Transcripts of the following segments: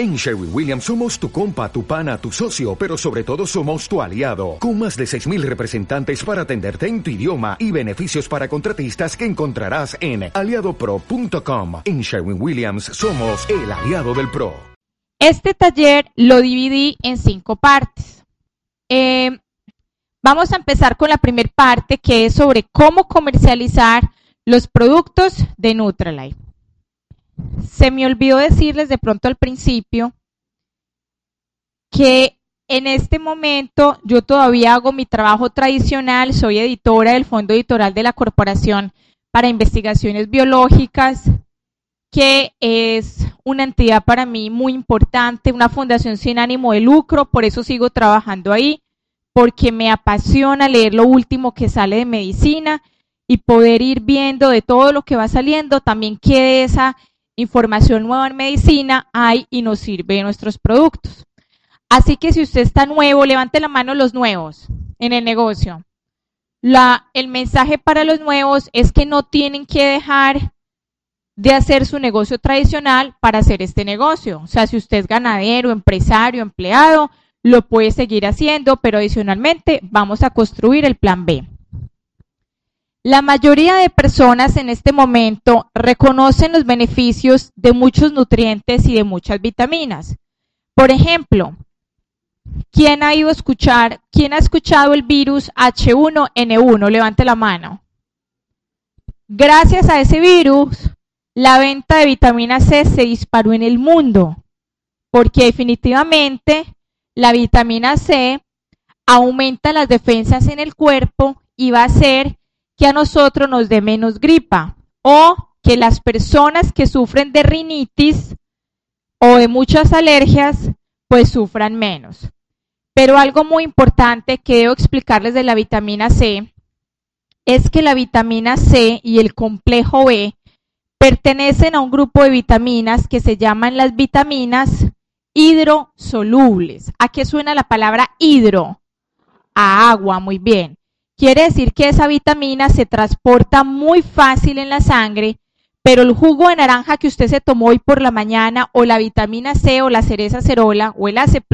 En Sherwin Williams somos tu compa, tu pana, tu socio, pero sobre todo somos tu aliado, con más de 6.000 representantes para atenderte en tu idioma y beneficios para contratistas que encontrarás en aliadopro.com. En Sherwin Williams somos el aliado del PRO. Este taller lo dividí en cinco partes. Eh, vamos a empezar con la primera parte que es sobre cómo comercializar los productos de Nutralife. Se me olvidó decirles de pronto al principio que en este momento yo todavía hago mi trabajo tradicional, soy editora del Fondo Editorial de la Corporación para Investigaciones Biológicas, que es una entidad para mí muy importante, una fundación sin ánimo de lucro, por eso sigo trabajando ahí, porque me apasiona leer lo último que sale de medicina y poder ir viendo de todo lo que va saliendo, también qué esa información nueva en medicina hay y nos sirve de nuestros productos. Así que si usted está nuevo, levante la mano los nuevos en el negocio. La, el mensaje para los nuevos es que no tienen que dejar de hacer su negocio tradicional para hacer este negocio. O sea, si usted es ganadero, empresario, empleado, lo puede seguir haciendo, pero adicionalmente vamos a construir el plan B. La mayoría de personas en este momento reconocen los beneficios de muchos nutrientes y de muchas vitaminas. Por ejemplo, ¿quién ha ido a escuchar, quién ha escuchado el virus H1N1? Levante la mano. Gracias a ese virus, la venta de vitamina C se disparó en el mundo, porque definitivamente la vitamina C aumenta las defensas en el cuerpo y va a hacer que a nosotros nos dé menos gripa o que las personas que sufren de rinitis o de muchas alergias pues sufran menos. Pero algo muy importante que debo explicarles de la vitamina C es que la vitamina C y el complejo B pertenecen a un grupo de vitaminas que se llaman las vitaminas hidrosolubles. ¿A qué suena la palabra hidro? A agua, muy bien. Quiere decir que esa vitamina se transporta muy fácil en la sangre, pero el jugo de naranja que usted se tomó hoy por la mañana o la vitamina C o la cereza cerola o el AC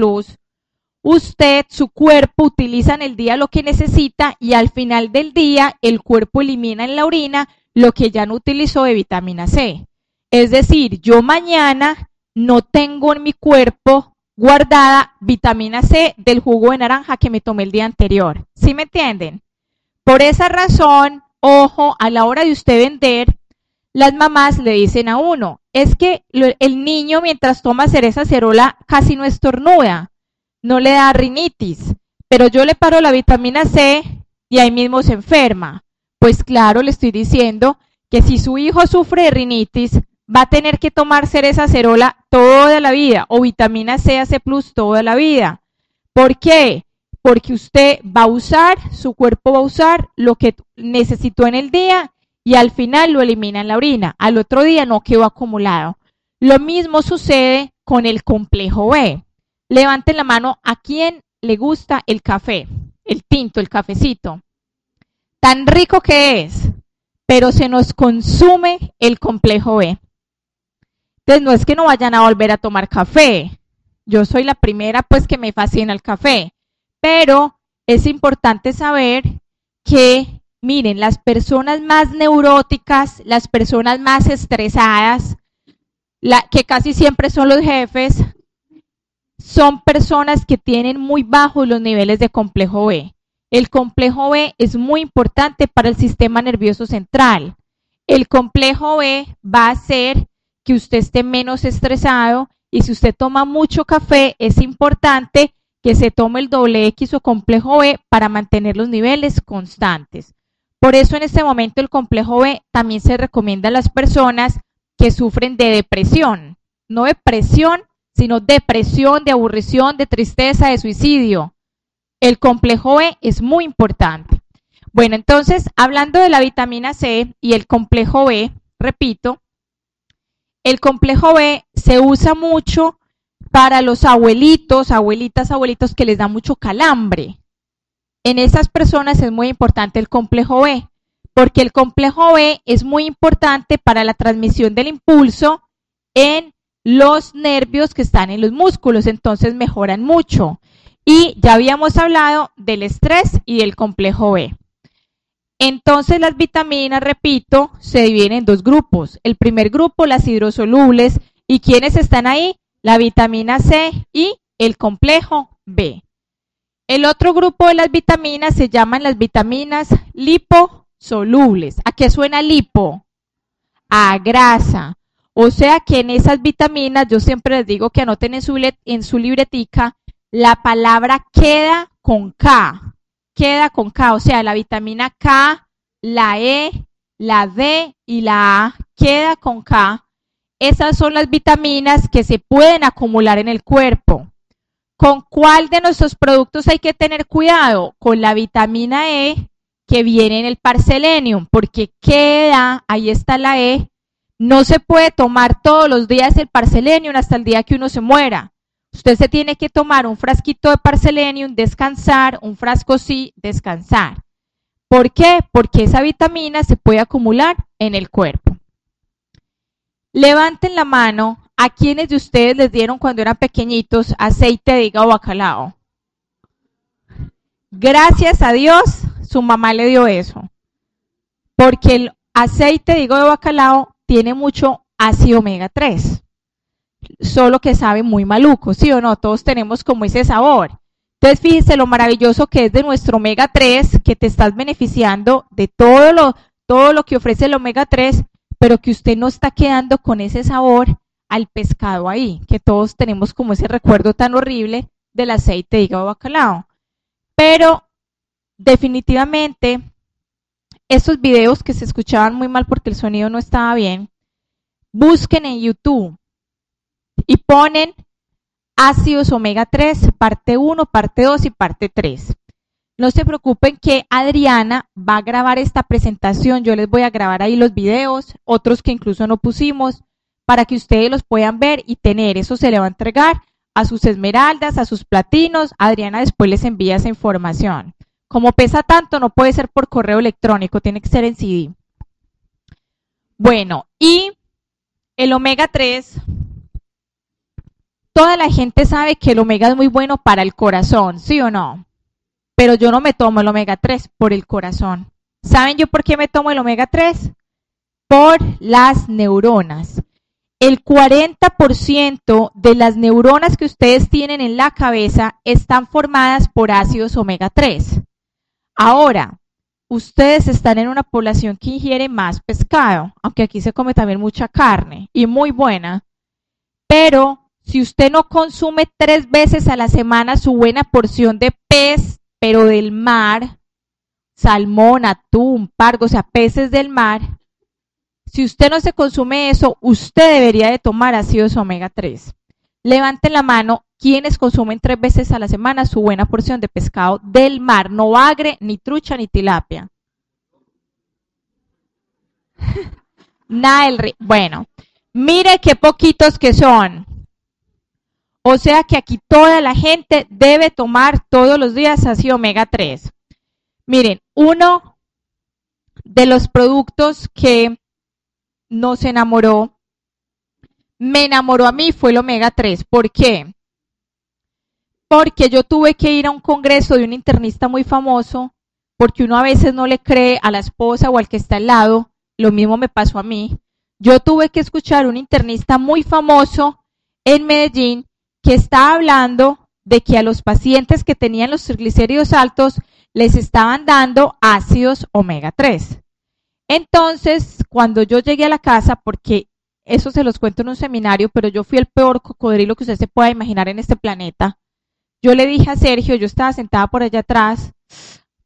usted, su cuerpo utiliza en el día lo que necesita y al final del día el cuerpo elimina en la orina lo que ya no utilizó de vitamina C. Es decir, yo mañana no tengo en mi cuerpo guardada vitamina C del jugo de naranja que me tomé el día anterior. ¿Sí me entienden? Por esa razón, ojo, a la hora de usted vender, las mamás le dicen a uno, es que el niño mientras toma cereza cerola casi no estornuda, no le da rinitis, pero yo le paro la vitamina C y ahí mismo se enferma. Pues claro, le estoy diciendo que si su hijo sufre de rinitis, va a tener que tomar cereza cerola toda la vida o vitamina C, C plus toda la vida. ¿Por qué? Porque usted va a usar, su cuerpo va a usar lo que necesitó en el día y al final lo elimina en la orina. Al otro día no quedó acumulado. Lo mismo sucede con el complejo B. Levanten la mano a quien le gusta el café, el tinto, el cafecito. Tan rico que es, pero se nos consume el complejo B. Entonces no es que no vayan a volver a tomar café. Yo soy la primera pues que me fascina el café pero es importante saber que, miren, las personas más neuróticas, las personas más estresadas, que casi siempre son los jefes, son personas que tienen muy bajos los niveles de complejo B. El complejo B es muy importante para el sistema nervioso central. El complejo B va a hacer que usted esté menos estresado y si usted toma mucho café es importante que se tome el doble X o complejo B para mantener los niveles constantes. Por eso en este momento el complejo B también se recomienda a las personas que sufren de depresión, no depresión, sino depresión, de aburrición, de tristeza, de suicidio. El complejo B es muy importante. Bueno, entonces, hablando de la vitamina C y el complejo B, repito, el complejo B se usa mucho para los abuelitos, abuelitas, abuelitos que les da mucho calambre. En esas personas es muy importante el complejo B, porque el complejo B es muy importante para la transmisión del impulso en los nervios que están en los músculos, entonces mejoran mucho. Y ya habíamos hablado del estrés y del complejo B. Entonces las vitaminas, repito, se dividen en dos grupos. El primer grupo, las hidrosolubles. ¿Y quiénes están ahí? La vitamina C y el complejo B. El otro grupo de las vitaminas se llaman las vitaminas liposolubles. ¿A qué suena lipo? A grasa. O sea que en esas vitaminas, yo siempre les digo que anoten en su, en su libretica, la palabra queda con K. Queda con K. O sea, la vitamina K, la E, la D y la A queda con K. Esas son las vitaminas que se pueden acumular en el cuerpo. ¿Con cuál de nuestros productos hay que tener cuidado? Con la vitamina E que viene en el parselenium, porque queda, ahí está la E, no se puede tomar todos los días el parselenium hasta el día que uno se muera. Usted se tiene que tomar un frasquito de parselenium, descansar, un frasco sí, descansar. ¿Por qué? Porque esa vitamina se puede acumular en el cuerpo. Levanten la mano ¿A quiénes de ustedes les dieron cuando eran pequeñitos aceite de hígado bacalao? Gracias a Dios, su mamá le dio eso. Porque el aceite de hígado de bacalao tiene mucho ácido omega 3. Solo que sabe muy maluco, ¿sí o no? Todos tenemos como ese sabor. Entonces, fíjense lo maravilloso que es de nuestro omega 3, que te estás beneficiando de todo lo, todo lo que ofrece el omega 3, pero que usted no está quedando con ese sabor al pescado ahí, que todos tenemos como ese recuerdo tan horrible del aceite de hígado bacalao. Pero definitivamente esos videos que se escuchaban muy mal porque el sonido no estaba bien, busquen en YouTube y ponen ácidos omega 3, parte 1, parte 2 y parte 3. No se preocupen que Adriana va a grabar esta presentación, yo les voy a grabar ahí los videos, otros que incluso no pusimos, para que ustedes los puedan ver y tener. Eso se le va a entregar a sus esmeraldas, a sus platinos. Adriana después les envía esa información. Como pesa tanto, no puede ser por correo electrónico, tiene que ser en CD. Bueno, y el omega 3, toda la gente sabe que el omega es muy bueno para el corazón, ¿sí o no? Pero yo no me tomo el omega 3 por el corazón. ¿Saben yo por qué me tomo el omega 3? Por las neuronas el 40% de las neuronas que ustedes tienen en la cabeza están formadas por ácidos omega 3. Ahora, ustedes están en una población que ingiere más pescado, aunque aquí se come también mucha carne y muy buena, pero si usted no consume tres veces a la semana su buena porción de pez, pero del mar, salmón, atún, pargo, o sea, peces del mar, si usted no se consume eso, usted debería de tomar ácidos omega 3. Levanten la mano quienes consumen tres veces a la semana su buena porción de pescado del mar, no bagre, ni trucha, ni tilapia. Nada del Bueno, mire qué poquitos que son. O sea que aquí toda la gente debe tomar todos los días ácido omega 3. Miren, uno de los productos que no se enamoró, me enamoró a mí fue el omega 3. ¿Por qué? Porque yo tuve que ir a un congreso de un internista muy famoso, porque uno a veces no le cree a la esposa o al que está al lado, lo mismo me pasó a mí. Yo tuve que escuchar a un internista muy famoso en Medellín que está hablando de que a los pacientes que tenían los triglicéridos altos les estaban dando ácidos omega 3. Entonces, cuando yo llegué a la casa, porque eso se los cuento en un seminario, pero yo fui el peor cocodrilo que usted se pueda imaginar en este planeta. Yo le dije a Sergio, yo estaba sentada por allá atrás,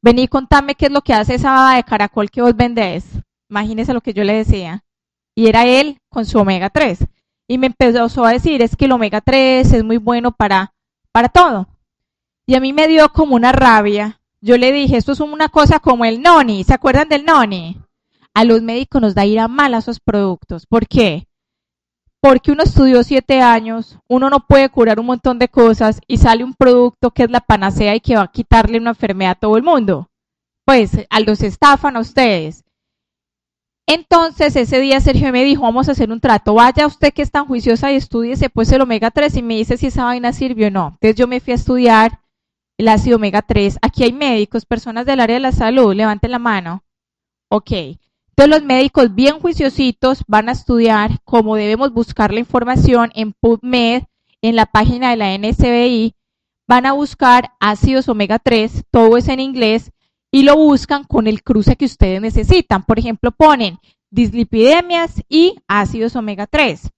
vení, contame qué es lo que hace esa baba de caracol que vos vendés. Imagínese lo que yo le decía. Y era él con su omega 3. Y me empezó a decir, es que el omega 3 es muy bueno para, para todo. Y a mí me dio como una rabia. Yo le dije, esto es una cosa como el noni. ¿Se acuerdan del noni? a los médicos nos da ir a mal a esos productos. ¿Por qué? Porque uno estudió siete años, uno no puede curar un montón de cosas y sale un producto que es la panacea y que va a quitarle una enfermedad a todo el mundo. Pues a los estafan a ustedes. Entonces ese día Sergio me dijo, vamos a hacer un trato, vaya usted que es tan juiciosa y estudiese pues el omega 3 y me dice si esa vaina sirvió o no. Entonces yo me fui a estudiar el ácido omega 3. Aquí hay médicos, personas del área de la salud, levanten la mano. Ok. Entonces los médicos bien juiciositos van a estudiar cómo debemos buscar la información en PubMed, en la página de la NSBI, van a buscar ácidos omega 3, todo es en inglés, y lo buscan con el cruce que ustedes necesitan. Por ejemplo, ponen dislipidemias y ácidos omega 3.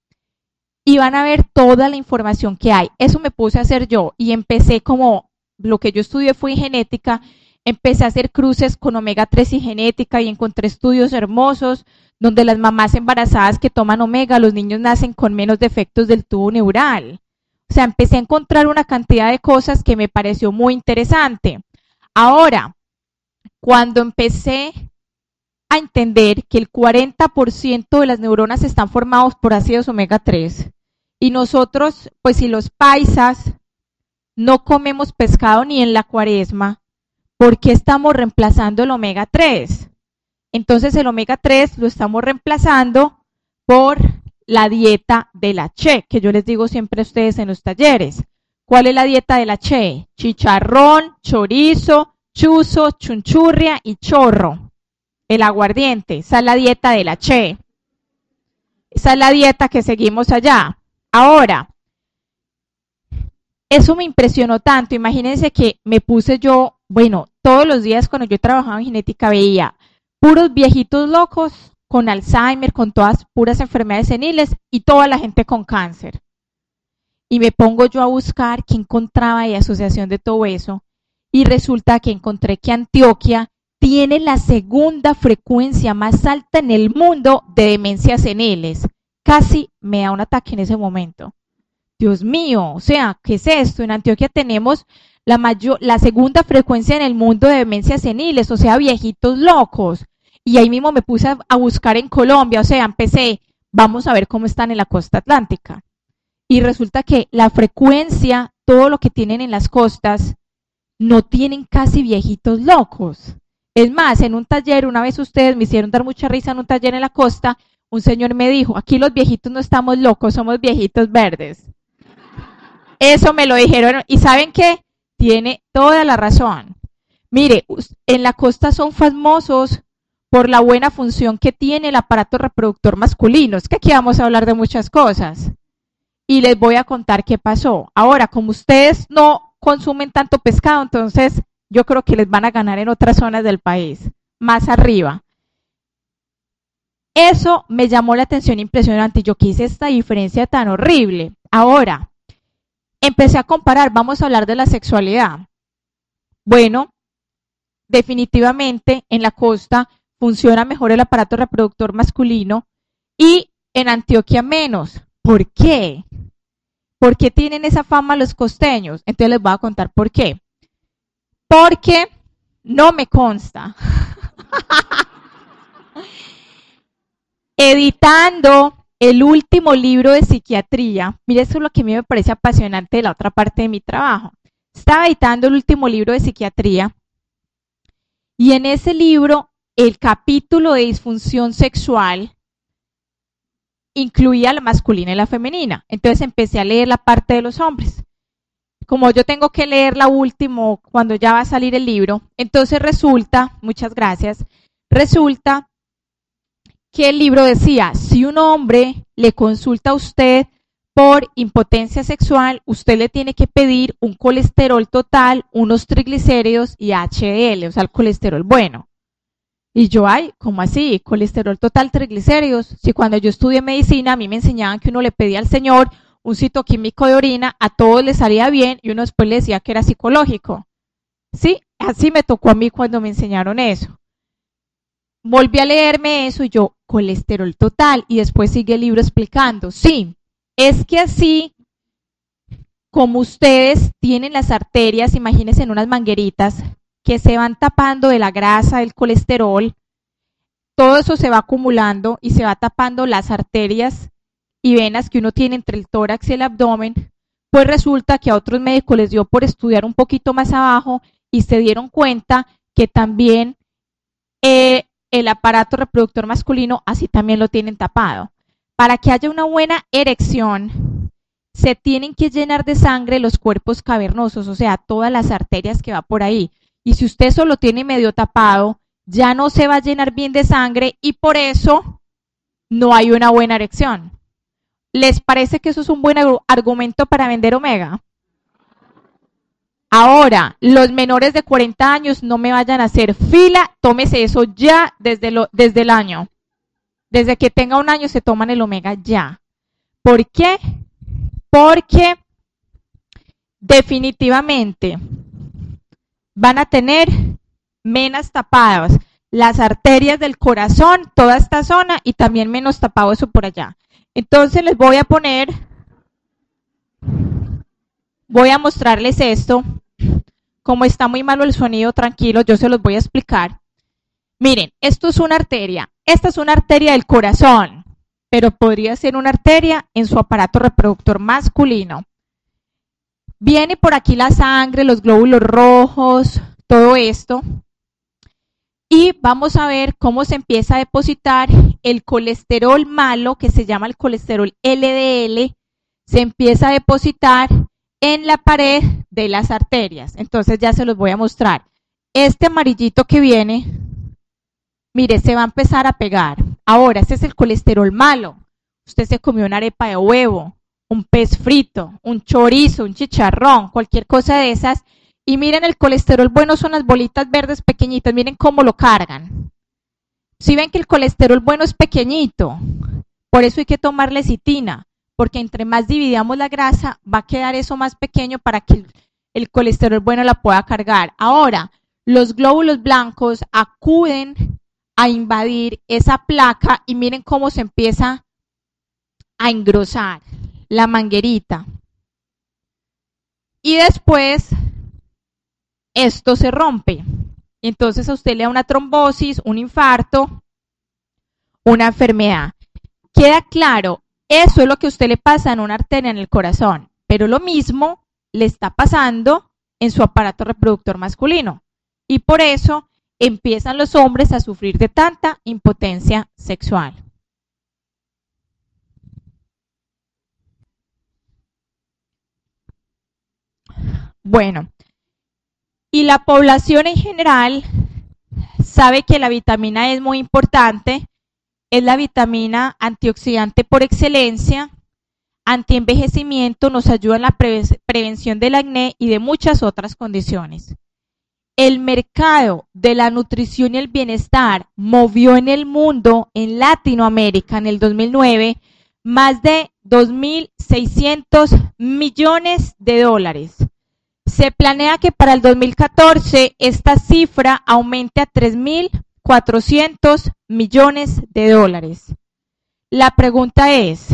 Y van a ver toda la información que hay. Eso me puse a hacer yo y empecé como lo que yo estudié fue en genética, empecé a hacer cruces con omega 3 y genética y encontré estudios hermosos donde las mamás embarazadas que toman omega, los niños nacen con menos defectos del tubo neural. O sea, empecé a encontrar una cantidad de cosas que me pareció muy interesante. Ahora, cuando empecé a entender que el 40% de las neuronas están formados por ácidos omega 3 y nosotros, pues si los paisas no comemos pescado ni en la cuaresma, ¿por qué estamos reemplazando el omega 3? Entonces el omega 3 lo estamos reemplazando por la dieta de la Che, que yo les digo siempre a ustedes en los talleres. ¿Cuál es la dieta de la Che? Chicharrón, chorizo, chuzo, chunchurria y chorro. El aguardiente, esa es la dieta de la Che. Esa es la dieta que seguimos allá. Ahora, eso me impresionó tanto. Imagínense que me puse yo, bueno, todos los días cuando yo trabajaba en genética veía puros viejitos locos con Alzheimer, con todas puras enfermedades seniles y toda la gente con cáncer. Y me pongo yo a buscar qué encontraba y asociación de todo eso y resulta que encontré que Antioquia tiene la segunda frecuencia más alta en el mundo de demencias seniles. Casi me da un ataque en ese momento. Dios mío, o sea, ¿qué es esto? En Antioquia tenemos la, mayor, la segunda frecuencia en el mundo de demencias seniles, o sea, viejitos locos. Y ahí mismo me puse a, a buscar en Colombia, o sea, empecé, vamos a ver cómo están en la costa atlántica. Y resulta que la frecuencia, todo lo que tienen en las costas, no tienen casi viejitos locos. Es más, en un taller, una vez ustedes me hicieron dar mucha risa en un taller en la costa, un señor me dijo, aquí los viejitos no estamos locos, somos viejitos verdes. Eso me lo dijeron y ¿saben qué? Tiene toda la razón. Mire, en la costa son famosos por la buena función que tiene el aparato reproductor masculino. Es que aquí vamos a hablar de muchas cosas. Y les voy a contar qué pasó. Ahora, como ustedes no consumen tanto pescado, entonces yo creo que les van a ganar en otras zonas del país, más arriba. Eso me llamó la atención impresionante. Yo quise esta diferencia tan horrible. Ahora, empecé a comparar, vamos a hablar de la sexualidad. Bueno, definitivamente en la costa funciona mejor el aparato reproductor masculino y en Antioquia menos. ¿Por qué? ¿Por qué tienen esa fama los costeños? Entonces les voy a contar por qué. Porque no me consta. Editando el último libro de psiquiatría, mire, eso es lo que a mí me parece apasionante de la otra parte de mi trabajo. Estaba editando el último libro de psiquiatría y en ese libro el capítulo de disfunción sexual incluía la masculina y la femenina. Entonces empecé a leer la parte de los hombres. Como yo tengo que leer la última cuando ya va a salir el libro, entonces resulta, muchas gracias, resulta que el libro decía, si un hombre le consulta a usted por impotencia sexual, usted le tiene que pedir un colesterol total, unos triglicéridos y HDL, o sea, el colesterol bueno. Y yo, ay, ¿cómo así? Colesterol total, triglicéridos. Si cuando yo estudié medicina a mí me enseñaban que uno le pedía al Señor un citoquímico de orina, a todos les salía bien y uno después le decía que era psicológico. Sí, así me tocó a mí cuando me enseñaron eso. Volví a leerme eso y yo, colesterol total, y después sigue el libro explicando. Sí, es que así como ustedes tienen las arterias, imagínense en unas mangueritas, que se van tapando de la grasa, del colesterol, todo eso se va acumulando y se va tapando las arterias y venas que uno tiene entre el tórax y el abdomen, pues resulta que a otros médicos les dio por estudiar un poquito más abajo y se dieron cuenta que también eh, el aparato reproductor masculino, así también lo tienen tapado. Para que haya una buena erección, se tienen que llenar de sangre los cuerpos cavernosos, o sea, todas las arterias que va por ahí. Y si usted solo tiene medio tapado, ya no se va a llenar bien de sangre y por eso no hay una buena erección. ¿Les parece que eso es un buen argumento para vender omega? Ahora, los menores de 40 años no me vayan a hacer fila, tómese eso ya desde, desde el año. Desde que tenga un año se toman el omega ya. ¿Por qué? Porque definitivamente van a tener menas tapadas las arterias del corazón, toda esta zona y también menos tapado eso por allá. Entonces les voy a poner, voy a mostrarles esto como está muy malo el sonido, tranquilo, yo se los voy a explicar. Miren, esto es una arteria. Esta es una arteria del corazón, pero podría ser una arteria en su aparato reproductor masculino. Viene por aquí la sangre, los glóbulos rojos, todo esto. Y vamos a ver cómo se empieza a depositar el colesterol malo, que se llama el colesterol LDL, se empieza a depositar en la pared de las arterias. Entonces ya se los voy a mostrar. Este amarillito que viene, mire, se va a empezar a pegar. Ahora, ese es el colesterol malo. Usted se comió una arepa de huevo, un pez frito, un chorizo, un chicharrón, cualquier cosa de esas. Y miren, el colesterol bueno son las bolitas verdes pequeñitas. Miren cómo lo cargan. Si ven que el colesterol bueno es pequeñito, por eso hay que tomar lecitina porque entre más dividamos la grasa, va a quedar eso más pequeño para que el, colesterol bueno la pueda cargar. Ahora, los glóbulos blancos acuden a invadir esa placa y miren cómo se empieza a engrosar la manguerita. Y después esto se rompe. Entonces a usted le da una trombosis, un infarto, una enfermedad. Queda claro, eso es lo que a usted le pasa en una arteria en el corazón, pero lo mismo le está pasando en su aparato reproductor masculino. Y por eso empiezan los hombres a sufrir de tanta impotencia sexual. Bueno, y la población en general sabe que la vitamina E es muy importante es la vitamina antioxidante por excelencia, antienvejecimiento, nos ayuda en la prevención del acné y de muchas otras condiciones. El mercado de la nutrición y el bienestar movió en el mundo, en Latinoamérica, en el 2009, más de 2.600 millones de dólares. Se planea que para el 2014 esta cifra aumente a 3.000 400 millones de dólares. La pregunta es,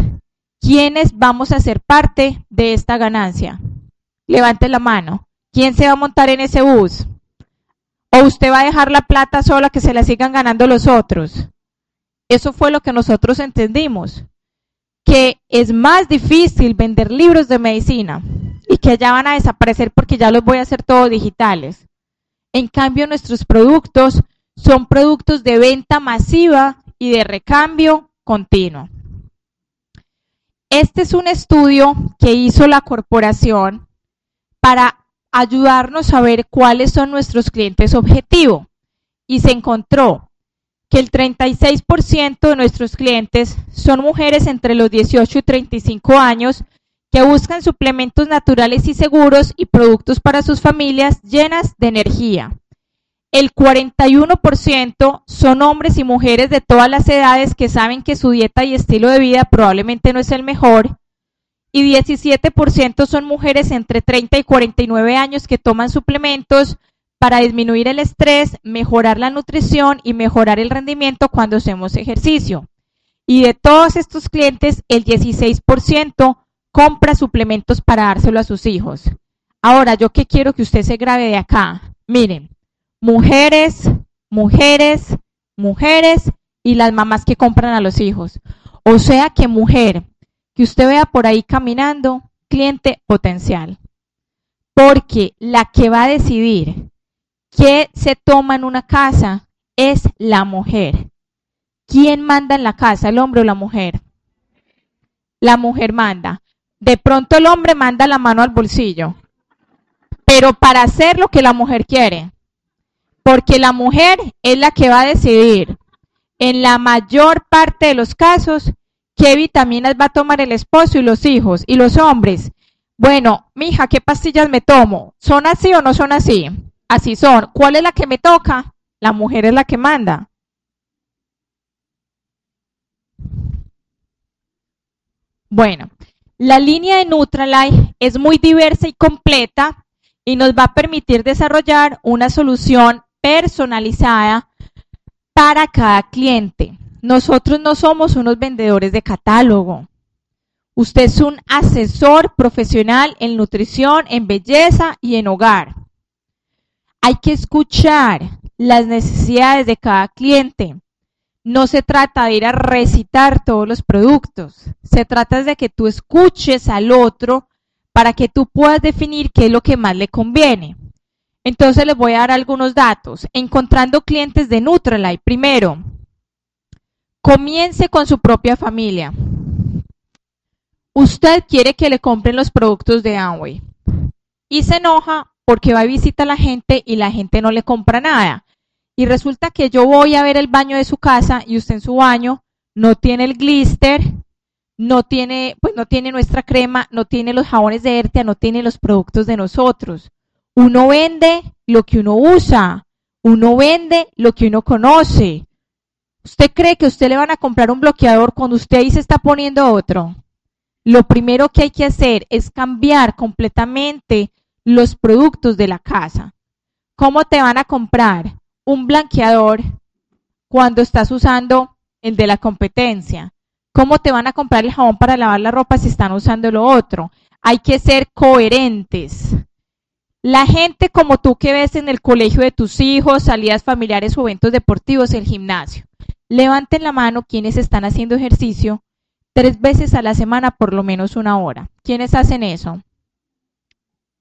¿quiénes vamos a ser parte de esta ganancia? Levante la mano. ¿Quién se va a montar en ese bus? ¿O usted va a dejar la plata sola que se la sigan ganando los otros? Eso fue lo que nosotros entendimos, que es más difícil vender libros de medicina y que ya van a desaparecer porque ya los voy a hacer todos digitales. En cambio, nuestros productos son productos de venta masiva y de recambio continuo. Este es un estudio que hizo la corporación para ayudarnos a ver cuáles son nuestros clientes objetivo y se encontró que el 36% de nuestros clientes son mujeres entre los 18 y 35 años que buscan suplementos naturales y seguros y productos para sus familias llenas de energía el 41% son hombres y mujeres de todas las edades que saben que su dieta y estilo de vida probablemente no es el mejor. Y 17% son mujeres entre 30 y 49 años que toman suplementos para disminuir el estrés, mejorar la nutrición y mejorar el rendimiento cuando hacemos ejercicio. Y de todos estos clientes, el 16% compra suplementos para dárselo a sus hijos. Ahora, yo que quiero que usted se grabe de acá. Miren, mujeres, mujeres, mujeres y las mamás que compran a los hijos. O sea que mujer, que usted vea por ahí caminando, cliente potencial. Porque la que va a decidir qué se toma en una casa es la mujer. ¿Quién manda en la casa, el hombre o la mujer? La mujer manda. De pronto el hombre manda la mano al bolsillo, pero para hacer lo que la mujer quiere. Porque la mujer es la que va a decidir en la mayor parte de los casos qué vitaminas va a tomar el esposo y los hijos y los hombres. Bueno, mija, ¿qué pastillas me tomo? ¿Son así o no son así? Así son. ¿Cuál es la que me toca? La mujer es la que manda. Bueno, la línea de Nutralife es muy diversa y completa y nos va a permitir desarrollar una solución personalizada para cada cliente. Nosotros no somos unos vendedores de catálogo. Usted es un asesor profesional en nutrición, en belleza y en hogar. Hay que escuchar las necesidades de cada cliente. No se trata de ir a recitar todos los productos. Se trata de que tú escuches al otro para que tú puedas definir qué es lo que más le conviene. Entonces les voy a dar algunos datos. Encontrando clientes de Nutralife. Primero, comience con su propia familia. Usted quiere que le compren los productos de Amway y se enoja porque va a visitar a la gente y la gente no le compra nada. Y resulta que yo voy a ver el baño de su casa y usted en su baño no tiene el glister, no tiene, pues no tiene nuestra crema, no tiene los jabones de Ertia, no tiene los productos de nosotros. Uno vende lo que uno usa, uno vende lo que uno conoce. ¿Usted cree que usted le van a comprar un bloqueador cuando usted ahí se está poniendo otro? Lo primero que hay que hacer es cambiar completamente los productos de la casa. ¿Cómo te van a comprar? Un blanqueador cuando estás usando el de la competencia? ¿Cómo te van a comprar el jabón para lavar la ropa si están usando lo otro? Hay que ser coherentes. La gente como tú que ves en el colegio de tus hijos, salidas familiares o eventos deportivos, el gimnasio. Levanten la mano quienes están haciendo ejercicio tres veces a la semana por lo menos una hora. ¿Quiénes hacen eso?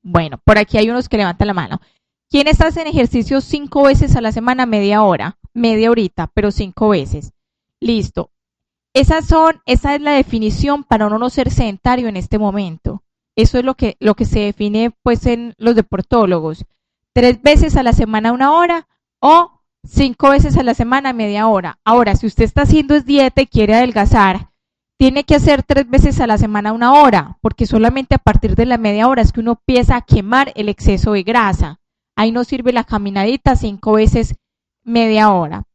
Bueno, por aquí hay unos que levantan la mano. ¿Quiénes hacen ejercicio cinco veces a la semana, media hora? Media horita, pero cinco veces. Listo. Esas son, esa es la definición para uno no ser sedentario en este momento. Eso es lo que, lo que se define pues en los deportólogos. Tres veces a la semana una hora o cinco veces a la semana media hora. Ahora, si usted está haciendo dieta y quiere adelgazar, tiene que hacer tres veces a la semana una hora, porque solamente a partir de la media hora es que uno empieza a quemar el exceso de grasa. Ahí no sirve la caminadita cinco veces media hora.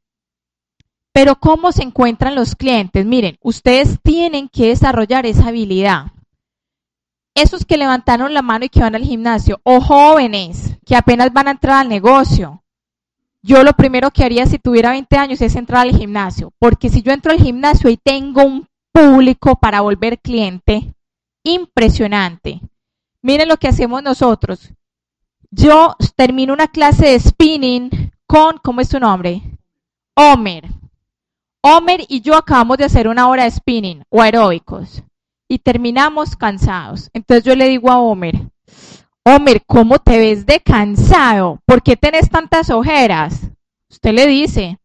Pero ¿cómo se encuentran los clientes? Miren, ustedes tienen que desarrollar esa habilidad. Esos que levantaron la mano y que van al gimnasio, o jóvenes que apenas van a entrar al negocio. Yo lo primero que haría si tuviera 20 años es entrar al gimnasio, porque si yo entro al gimnasio y tengo un público para volver cliente impresionante. Miren lo que hacemos nosotros yo termino una clase de spinning con, ¿cómo es su nombre? Homer. Homer y yo acabamos de hacer una hora de spinning o aeróbicos y terminamos cansados. Entonces yo le digo a Homer, Homer, ¿cómo te ves de cansado? ¿Por qué tenés tantas ojeras? Usted le dice.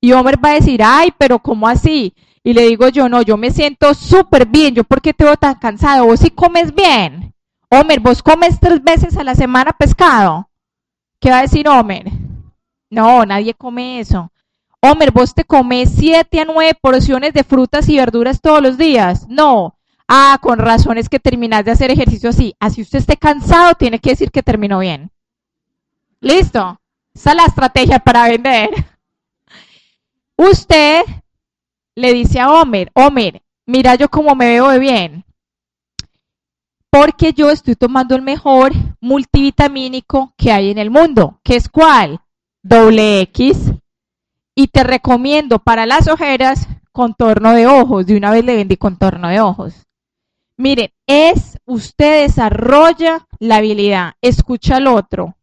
Y Homer va a decir, ay, pero ¿cómo así? Y le digo yo, no, yo me siento súper bien. ¿Yo por qué te veo tan cansado? ¿Vos sí comes bien? Homer, ¿vos comes tres veces a la semana pescado? ¿Qué va a decir Homer? No, nadie come eso. Homer, ¿vos te comes siete a nueve porciones de frutas y verduras todos los días? No. Ah, con razón es que terminás de hacer ejercicio así. Así usted esté cansado, tiene que decir que terminó bien. ¿Listo? Esa es la estrategia para vender. Usted le dice a Homer, Homer, mira yo cómo me veo de bien porque yo estoy tomando el mejor multivitamínico que hay en el mundo, que es cuál? Doble X. Y te recomiendo para las ojeras contorno de ojos. De una vez le vendí contorno de ojos. Miren, es usted desarrolla la habilidad, escucha al otro,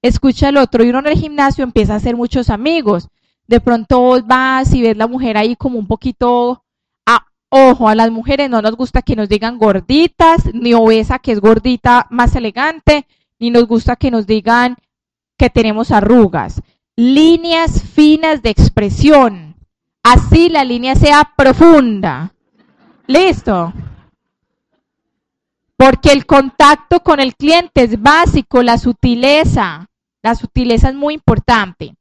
escucha al otro y uno en el gimnasio empieza a hacer muchos amigos. De pronto vos vas y ves la mujer ahí como un poquito Ojo, a las mujeres no nos gusta que nos digan gorditas, ni obesa que es gordita más elegante, ni nos gusta que nos digan que tenemos arrugas. líneas finas de expresión. Así la línea sea profunda. Listo. Porque el contacto con el cliente es básico, la sutileza. La sutileza es muy importante.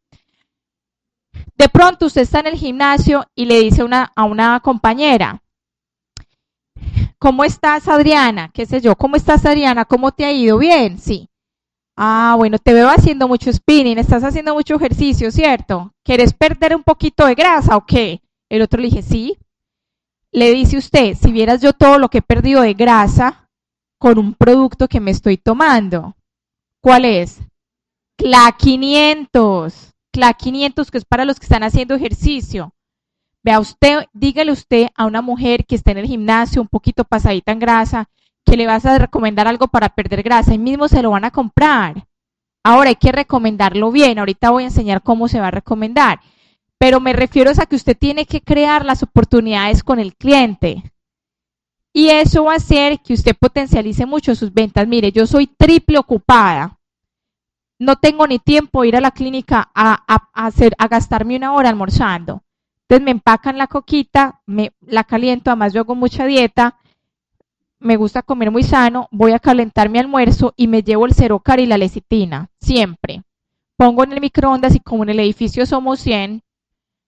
De pronto usted está en el gimnasio y le dice a una compañera, ¿cómo estás Adriana? ¿Qué sé yo? ¿Cómo estás Adriana? ¿Cómo te ha ido? Bien, sí. Ah, bueno, te veo haciendo mucho spinning, estás haciendo mucho ejercicio, ¿cierto? ¿Quieres perder un poquito de grasa o qué? El otro le dije, sí. Le dice usted, si vieras yo todo lo que he perdido de grasa con un producto que me estoy tomando. ¿Cuál es? CLA 500. CLA 500 que es para los que están haciendo ejercicio. Vea usted, dígale usted a una mujer que está en el gimnasio un poquito pasadita en grasa que le vas a recomendar algo para perder grasa, y mismo se lo van a comprar. Ahora hay que recomendarlo bien, ahorita voy a enseñar cómo se va a recomendar, pero me refiero a que usted tiene que crear las oportunidades con el cliente. Y eso va a hacer que usted potencialice mucho sus ventas. Mire, yo soy triple ocupada. No tengo ni tiempo de ir a la clínica a, hacer, a gastarme una hora almorzando. Entonces me empacan la coquita, me la caliento, además yo hago mucha dieta, me gusta comer muy sano, voy a calentar mi almuerzo y me llevo el cerocar y la lecitina, siempre. Pongo en el microondas y como en el edificio somos 100,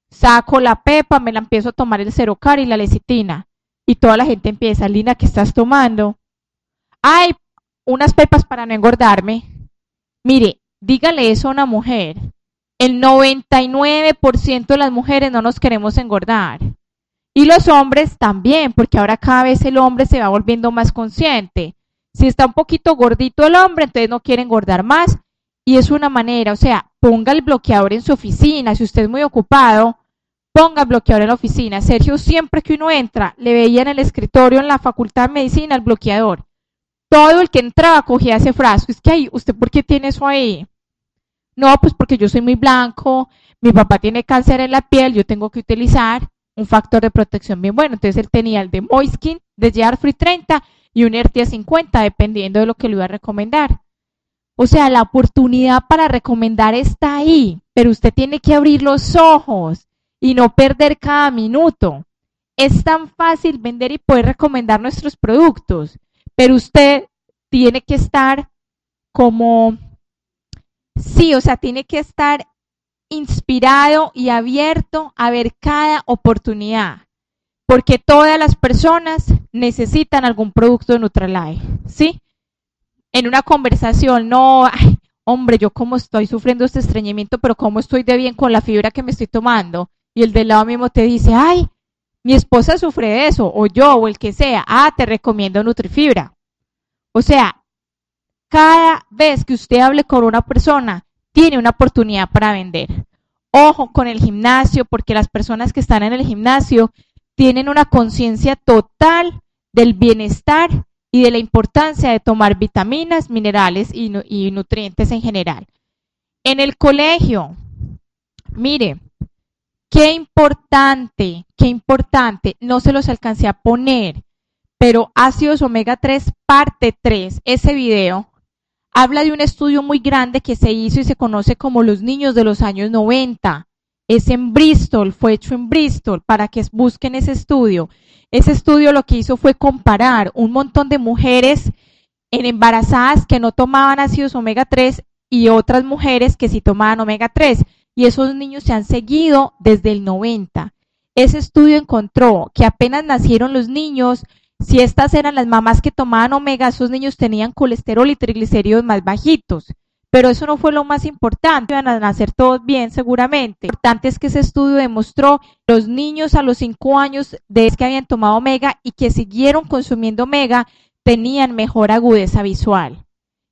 saco la pepa, me la empiezo a tomar el cerocar y la lecitina. Y toda la gente empieza, Lina, ¿qué estás tomando? Ay, unas pepas para no engordarme. Mire, dígale eso a una mujer. El 99% de las mujeres no nos queremos engordar. Y los hombres también, porque ahora cada vez el hombre se va volviendo más consciente. Si está un poquito gordito el hombre, entonces no quiere engordar más. Y es una manera, o sea, ponga el bloqueador en su oficina. Si usted es muy ocupado, ponga el bloqueador en la oficina. Sergio, siempre que uno entra, le veía en el escritorio, en la facultad de medicina, el bloqueador. Todo el que entraba cogía ese frasco. Es que, ahí, ¿usted por qué tiene eso ahí? No, pues porque yo soy muy blanco, mi papá tiene cáncer en la piel, yo tengo que utilizar un factor de protección bien bueno. Entonces él tenía el de Moiskin, de Jar Free 30 y un ERTIA 50, dependiendo de lo que le iba a recomendar. O sea, la oportunidad para recomendar está ahí, pero usted tiene que abrir los ojos y no perder cada minuto. Es tan fácil vender y poder recomendar nuestros productos, pero usted tiene que estar como, sí, o sea, tiene que estar inspirado y abierto a ver cada oportunidad, porque todas las personas necesitan algún producto de Nutralife, ¿sí? En una conversación, no, hombre, yo como estoy sufriendo este estreñimiento, pero cómo estoy de bien con la fibra que me estoy tomando, y el del lado mismo te dice, ay, mi esposa sufre de eso, o yo, o el que sea, ah, te recomiendo Nutrifibra. O sea, cada vez que usted hable con una persona, tiene una oportunidad para vender. Ojo con el gimnasio, porque las personas que están en el gimnasio tienen una conciencia total del bienestar y de la importancia de tomar vitaminas, minerales y, y, nutrientes en general. En el colegio, mire, qué importante, qué importante, no se los alcancé a poner, pero ácidos omega 3 parte 3, ese video habla de un estudio muy grande que se hizo y se conoce como los niños de los años 90. Es en Bristol, fue hecho en Bristol, para que busquen ese estudio. Ese estudio lo que hizo fue comparar un montón de mujeres en embarazadas que no tomaban ácidos omega 3 y otras mujeres que sí tomaban omega 3. Y esos niños se han seguido desde el 90. Ese estudio encontró que apenas nacieron los niños, si estas eran las mamás que tomaban omega, esos niños tenían colesterol y triglicéridos más bajitos. Pero eso no fue lo más importante, iban a nacer todos bien seguramente. Lo importante es que ese estudio demostró los niños a los 5 años de que habían tomado omega y que siguieron consumiendo omega tenían mejor agudeza visual.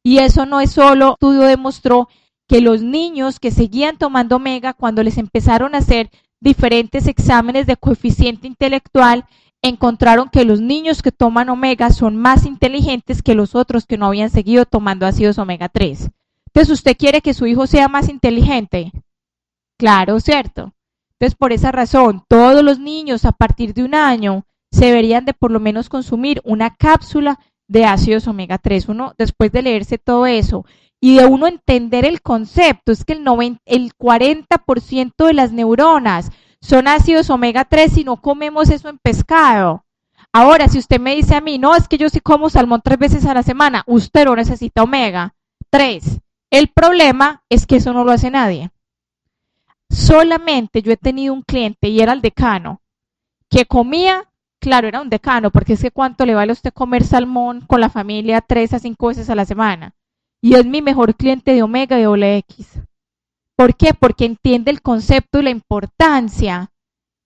Y eso no es solo, el estudio demostró que los niños que seguían tomando omega cuando les empezaron a hacer diferentes exámenes de coeficiente intelectual, encontraron que los niños que toman omega son más inteligentes que los otros que no habían seguido tomando ácidos omega 3. Entonces, ¿usted quiere que su hijo sea más inteligente? Claro, cierto. Entonces, por esa razón, todos los niños a partir de un año se deberían de por lo menos consumir una cápsula de ácidos omega 3. Uno, después de leerse todo eso y de uno entender el concepto, es que el, 90, el 40% de las neuronas son ácidos omega 3 si no comemos eso en pescado. Ahora, si usted me dice a mí, no, es que yo sí como salmón tres veces a la semana, usted no necesita omega 3. El problema es que eso no lo hace nadie. Solamente yo he tenido un cliente y era el decano, que comía, claro, era un decano, porque es que cuánto le vale a usted comer salmón con la familia tres a cinco veces a la semana. Y es mi mejor cliente de omega y doble X. ¿Por qué? Porque entiende el concepto y la importancia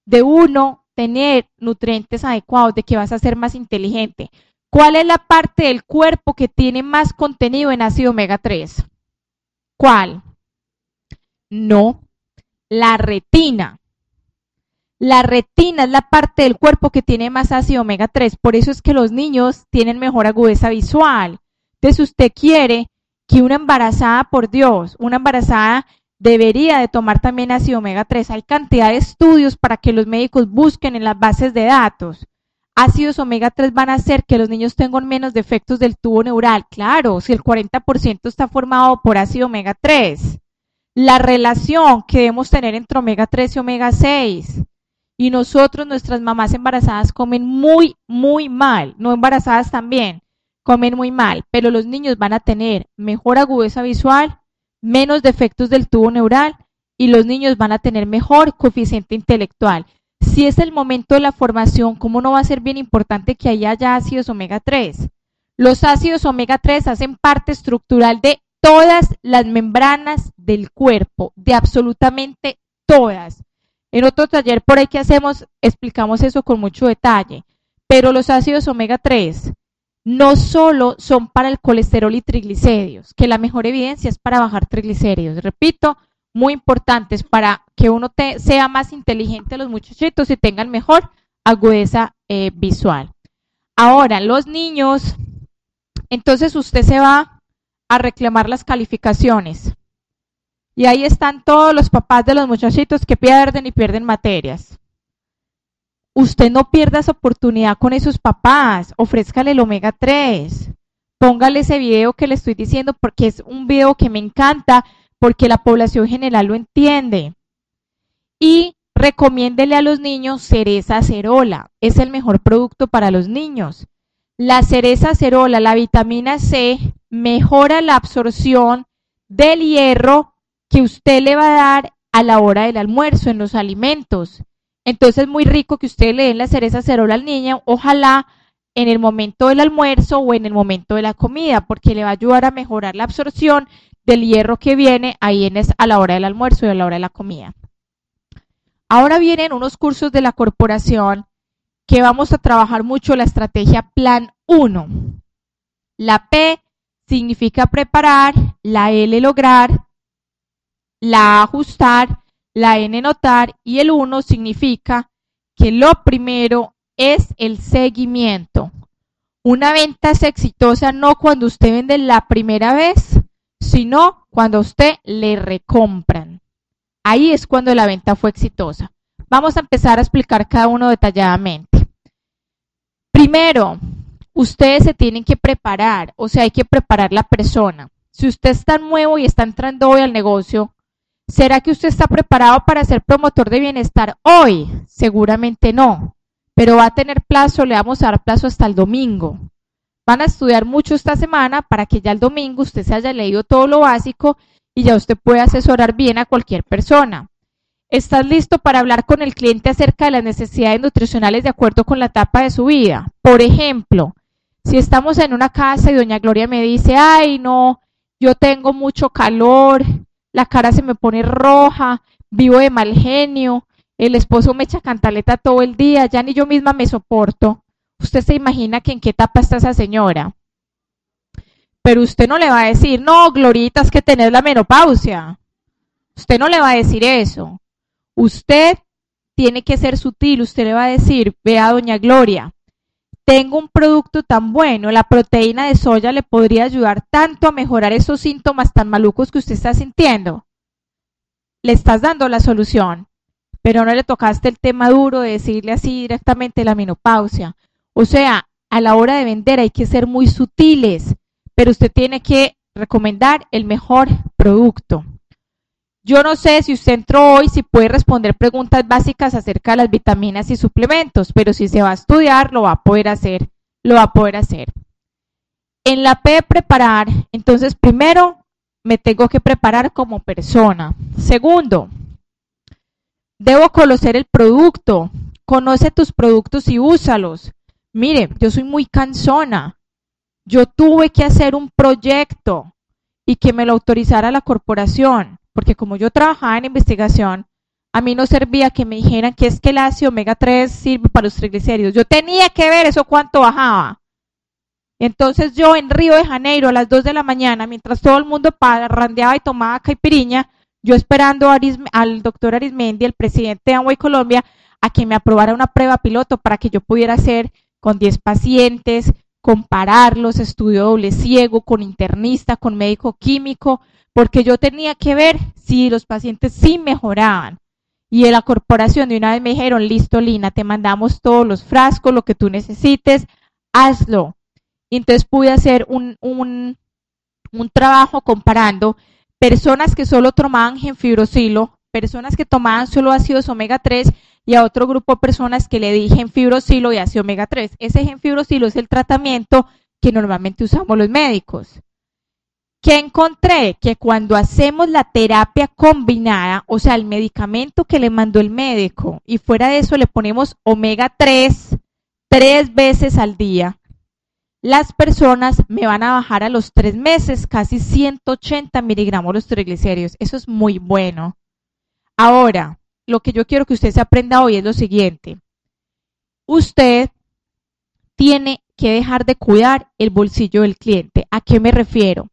de uno tener nutrientes adecuados, de que vas a ser más inteligente. ¿Cuál es la parte del cuerpo que tiene más contenido en ácido omega 3? ¿Cuál? No, la retina. La retina es la parte del cuerpo que tiene más ácido omega 3. Por eso es que los niños tienen mejor agudeza visual. Entonces, usted quiere que una embarazada, por Dios, una embarazada debería de tomar también ácido omega 3. Hay cantidad de estudios para que los médicos busquen en las bases de datos. Ácidos omega 3 van a hacer que los niños tengan menos defectos del tubo neural. Claro, si el 40% está formado por ácido omega 3. La relación que debemos tener entre omega 3 y omega 6. Y nosotros, nuestras mamás embarazadas, comen muy, muy mal. No embarazadas también, comen muy mal. Pero los niños van a tener mejor agudeza visual, menos defectos del tubo neural y los niños van a tener mejor coeficiente intelectual. Si es el momento de la formación, ¿cómo no va a ser bien importante que haya ácidos omega 3? Los ácidos omega 3 hacen parte estructural de todas las membranas del cuerpo, de absolutamente todas. En otro taller por ahí que hacemos, explicamos eso con mucho detalle. Pero los ácidos omega 3 no solo son para el colesterol y triglicéridos, que la mejor evidencia es para bajar triglicéridos. Repito, muy importantes para que uno sea más inteligente los muchachitos y tengan mejor agudeza eh, visual. Ahora, los niños, entonces usted se va a reclamar las calificaciones. Y ahí están todos los papás de los muchachitos que pierden y pierden materias usted no pierda esa oportunidad con esos papás, ofrézcale el omega 3, póngale ese video que le estoy diciendo porque es un video que me encanta, porque la población general lo entiende. Y recomiéndele a los niños cereza acerola, es el mejor producto para los niños. La cereza acerola, la vitamina C, mejora la absorción del hierro que usted le va a dar a la hora del almuerzo en los alimentos. Entonces es muy rico que ustedes le den la cereza cerola al niño, ojalá en el momento del almuerzo o en el momento de la comida, porque le va a ayudar a mejorar la absorción del hierro que viene ahí en a la hora del almuerzo y a la hora de la comida. Ahora vienen unos cursos de la corporación que vamos a trabajar mucho la estrategia Plan 1. La P significa preparar, la L lograr, la A ajustar la N notar y el 1 significa que lo primero es el seguimiento. Una venta es exitosa no cuando usted vende la primera vez, sino cuando usted le recompran. Ahí es cuando la venta fue exitosa. Vamos a empezar a explicar cada uno detalladamente. Primero, ustedes se tienen que preparar, o sea, hay que preparar la persona. Si usted está nuevo y está entrando hoy al negocio, ¿Será que usted está preparado para ser promotor de bienestar hoy? Seguramente no, pero va a tener plazo, le vamos a dar plazo hasta el domingo. Van a estudiar mucho esta semana para que ya el domingo usted se haya leído todo lo básico y ya usted pueda asesorar bien a cualquier persona. ¿Estás listo para hablar con el cliente acerca de las necesidades nutricionales de acuerdo con la etapa de su vida? Por ejemplo, si estamos en una casa y doña Gloria me dice, ay, no, yo tengo mucho calor, la cara se me pone roja, vivo de mal genio, el esposo me echa cantaleta todo el día, ya ni yo misma me soporto. Usted se imagina que en qué etapa está esa señora. Pero usted no le va a decir, no, Glorita, es que tenés la menopausia. Usted no le va a decir eso. Usted tiene que ser sutil, usted le va a decir, vea, doña Gloria, tengo un producto tan bueno, la proteína de soya le podría ayudar tanto a mejorar esos síntomas tan malucos que usted está sintiendo. Le estás dando la solución, pero no le tocaste el tema duro de decirle así directamente la menopausia. O sea, a la hora de vender hay que ser muy sutiles, pero usted tiene que recomendar el mejor producto. Yo no sé si usted entró hoy, si puede responder preguntas básicas acerca de las vitaminas y suplementos, pero si se va a estudiar, lo va a poder hacer, lo va a poder hacer. En la P preparar, entonces primero me tengo que preparar como persona. Segundo, debo conocer el producto. Conoce tus productos y úsalos. Mire, yo soy muy cansona. Yo tuve que hacer un proyecto y que me lo autorizara la corporación porque como yo trabajaba en investigación, a mí no servía que me dijeran que es que el ácido omega 3 sirve para los triglicéridos. Yo tenía que ver eso cuánto bajaba. Entonces yo en Río de Janeiro a las 2 de la mañana, mientras todo el mundo parrandeaba y tomaba caipiriña, yo esperando al doctor Arismendi, el presidente de Amway Colombia, a que me aprobara una prueba piloto para que yo pudiera hacer con 10 pacientes, compararlos, estudio doble ciego, con internista, con médico químico, porque yo tenía que ver si los pacientes sí mejoraban. Y en la corporación de una vez me dijeron, listo, Lina, te mandamos todos los frascos, lo que tú necesites, hazlo. Y entonces pude hacer un, un, un trabajo comparando personas que solo tomaban genfibrosilo, personas que tomaban solo ácidos omega 3 y a otro grupo de personas que le di genfibrosilo y ácido omega 3. Ese genfibrosilo es el tratamiento que normalmente usamos los médicos. ¿Qué encontré? Que cuando hacemos la terapia combinada, o sea, el medicamento que le mandó el médico, y fuera de eso le ponemos omega 3 tres veces al día, las personas me van a bajar a los tres meses casi 180 miligramos los triglicéridos. Eso es muy bueno. Ahora, lo que yo quiero que usted se aprenda hoy es lo siguiente. Usted tiene que dejar de cuidar el bolsillo del cliente. ¿A qué me refiero?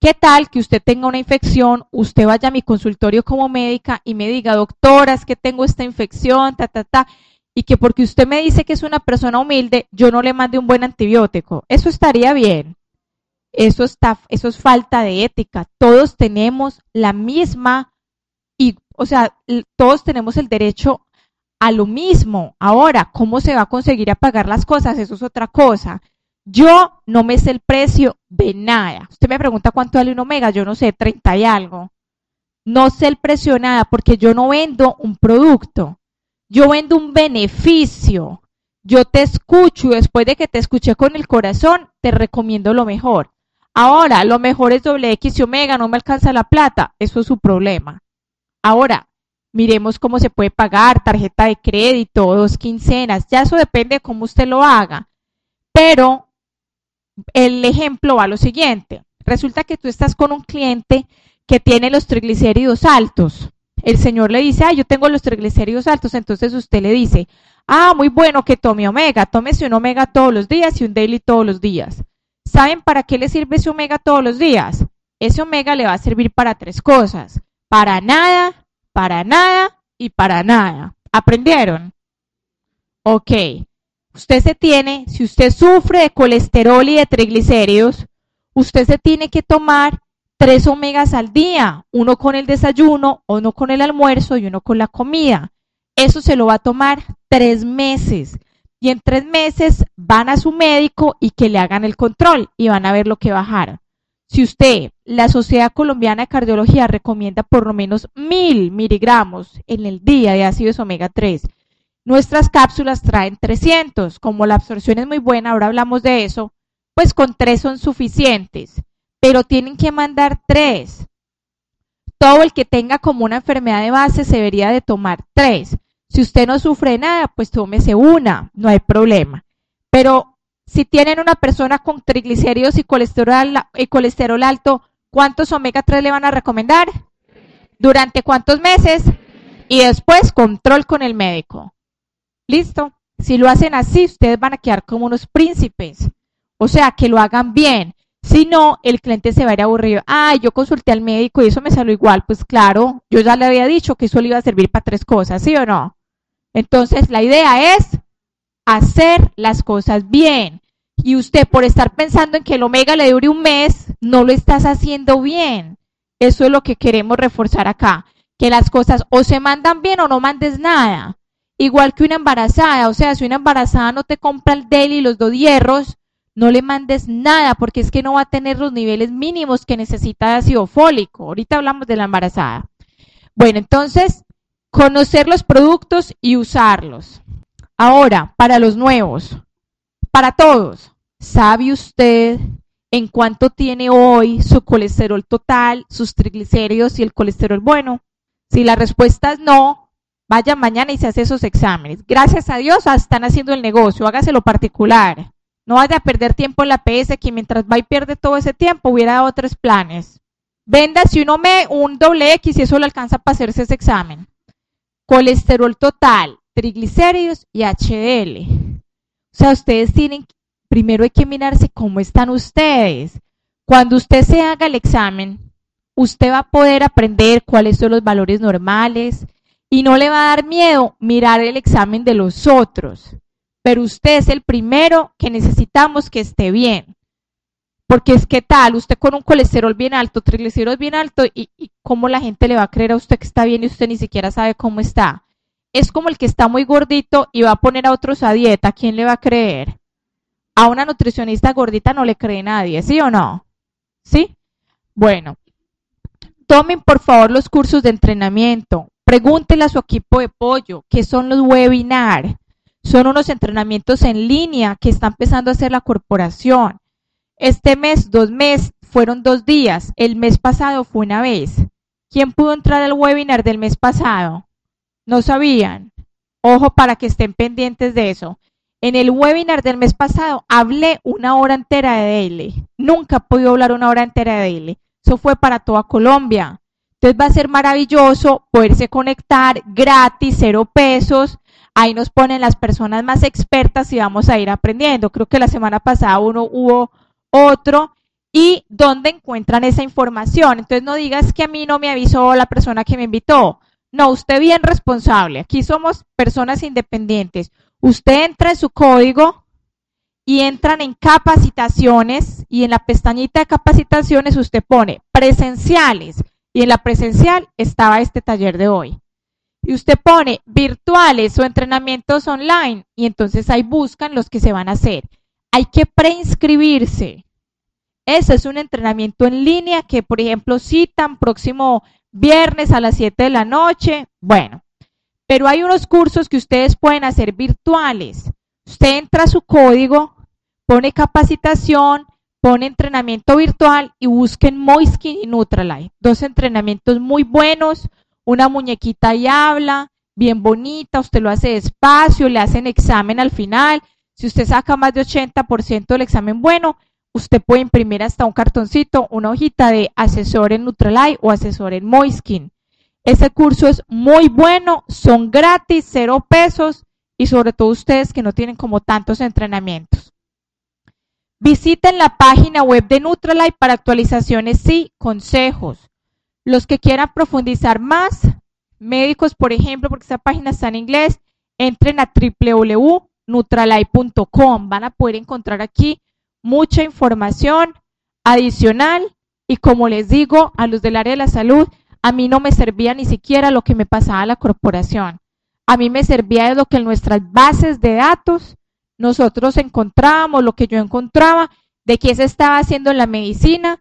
¿Qué tal que usted tenga una infección, usted vaya a mi consultorio como médica y me diga, doctora, es que tengo esta infección, ta, ta, ta, y que porque usted me dice que es una persona humilde, yo no le mande un buen antibiótico? Eso estaría bien. Eso, está, eso es falta de ética. Todos tenemos la misma, o sea, todos tenemos el derecho a lo mismo. Ahora, ¿cómo se va a conseguir apagar las cosas? Eso es otra cosa. Yo no me sé el precio de nada. Usted me pregunta cuánto vale un omega, yo no sé, 30 y algo. No sé el precio de nada porque yo no vendo un producto. Yo vendo un beneficio. Yo te escucho y después de que te escuché con el corazón, te recomiendo lo mejor. Ahora, lo mejor es doble X y omega, no me alcanza la plata. Eso es su problema. Ahora, miremos cómo se puede pagar, tarjeta de crédito, dos quincenas. Ya eso depende de cómo usted lo haga. Pero el ejemplo va a lo siguiente. Resulta que tú estás con un cliente que tiene los triglicéridos altos. El señor le dice, ah, yo tengo los triglicéridos altos, entonces usted le dice, ah, muy bueno que tome omega, tómese un omega todos los días y un daily todos los días. ¿Saben para qué le sirve ese omega todos los días? Ese omega le va a servir para tres cosas, para nada, para nada y para nada. ¿Aprendieron? Ok. Usted se tiene, si usted sufre de colesterol y de triglicéridos, usted se tiene que tomar tres omegas al día, uno con el desayuno, uno con el almuerzo y uno con la comida. Eso se lo va a tomar tres meses. Y en tres meses van a su médico y que le hagan el control y van a ver lo que bajaron. Si usted, la Sociedad Colombiana de Cardiología recomienda por lo menos mil miligramos en el día de ácidos omega 3 Nuestras cápsulas traen 300. Como la absorción es muy buena, ahora hablamos de eso, pues con tres son suficientes. Pero tienen que mandar tres. Todo el que tenga como una enfermedad de base se debería de tomar tres. Si usted no sufre nada, pues tómese una, no hay problema. Pero si tienen una persona con triglicéridos y colesterol, alto, ¿cuántos omega 3 le van a recomendar? ¿Durante cuántos meses? Y después control con el médico. Listo. Si lo hacen así, ustedes van a quedar como unos príncipes. O sea, que lo hagan bien. Si no, el cliente se va a ir aburrido. Ah, yo consulté al médico y eso me salió igual. Pues claro, yo ya le había dicho que eso le iba a servir para tres cosas, ¿sí o no? Entonces, la idea es hacer las cosas bien. Y usted, por estar pensando en que el omega le dure un mes, no lo estás haciendo bien. Eso es lo que queremos reforzar acá. Que las cosas o se mandan bien o no mandes nada. Igual que una embarazada, o sea, si una embarazada no te compra el deli y los dos hierros, no le mandes nada porque es que no va a tener los niveles mínimos que necesita de ácido fólico. Ahorita hablamos de la embarazada. Bueno, entonces, conocer los productos y usarlos. Ahora, para los nuevos, para todos, ¿sabe usted en cuánto tiene hoy su colesterol total, sus triglicéridos y el colesterol bueno? Si la respuesta es no, vaya mañana y se hace esos exámenes. Gracias a Dios están haciendo el negocio, hágaselo particular. No vaya a perder tiempo en la PS que mientras va y pierde todo ese tiempo hubiera otros planes. Venda si uno me un doble X y eso le alcanza para hacerse ese examen. Colesterol total, triglicéridos y HDL. O sea, ustedes tienen, primero hay que mirarse cómo están ustedes. Cuando usted se haga el examen, usted va a poder aprender cuáles son los valores normales y no le va a dar miedo mirar el examen de los otros pero usted es el primero que necesitamos que esté bien. Porque es que tal, usted con un colesterol bien alto, triglicéridos bien alto, y, y, cómo la gente le va a creer a usted que está bien y usted ni siquiera sabe cómo está. Es como el que está muy gordito y va a poner a otros a dieta, ¿quién le va a creer? A una nutricionista gordita no le cree nadie, ¿sí o no? ¿Sí? Bueno, tomen por favor los cursos de entrenamiento, pregúntenle a su equipo de pollo qué son los webinars son unos entrenamientos en línea que está empezando a hacer la corporación. Este mes, dos meses, fueron dos días. El mes pasado fue una vez. ¿Quién pudo entrar al webinar del mes pasado? No sabían. Ojo para que estén pendientes de eso. En el webinar del mes pasado hablé una hora entera de Daily. Nunca he podido hablar una hora entera de Daily. Eso fue para toda Colombia. Entonces va a ser maravilloso poderse conectar gratis, cero pesos Ahí nos ponen las personas más expertas y vamos a ir aprendiendo. Creo que la semana pasada uno hubo otro. ¿Y dónde encuentran esa información? Entonces no digas que a mí no me avisó la persona que me invitó. No, usted bien responsable. Aquí somos personas independientes. Usted entra en su código y entran en capacitaciones y en la pestañita de capacitaciones usted pone presenciales y en la presencial estaba este taller de hoy y usted pone virtuales o entrenamientos online y entonces ahí buscan los que se van a hacer. Hay que preinscribirse. Eso es un entrenamiento en línea que, por ejemplo, citan próximo viernes a las 7 de la noche. Bueno, pero hay unos cursos que ustedes pueden hacer virtuales. Usted entra a su código, pone capacitación, pone entrenamiento virtual y busquen Moiskin y Nutralight. Dos entrenamientos muy buenos, una muñequita y habla, bien bonita, usted lo hace despacio, le hacen examen al final. Si usted saca más de 80% del examen bueno, usted puede imprimir hasta un cartoncito, una hojita de asesor en Nutralight o asesor en Moiskin. Ese curso es muy bueno, son gratis, cero pesos y sobre todo ustedes que no tienen como tantos entrenamientos. Visiten la página web de Nutralight para actualizaciones y consejos. Los que quieran profundizar más, médicos, por ejemplo, porque esta página está en inglés, entren a www.nutralife.com. Van a poder encontrar aquí mucha información adicional y como les digo a los del área de la salud, a mí no me servía ni siquiera lo que me pasaba a la corporación. A mí me servía de lo que en nuestras bases de datos nosotros encontrábamos, lo que yo encontraba, de qué se estaba haciendo en la medicina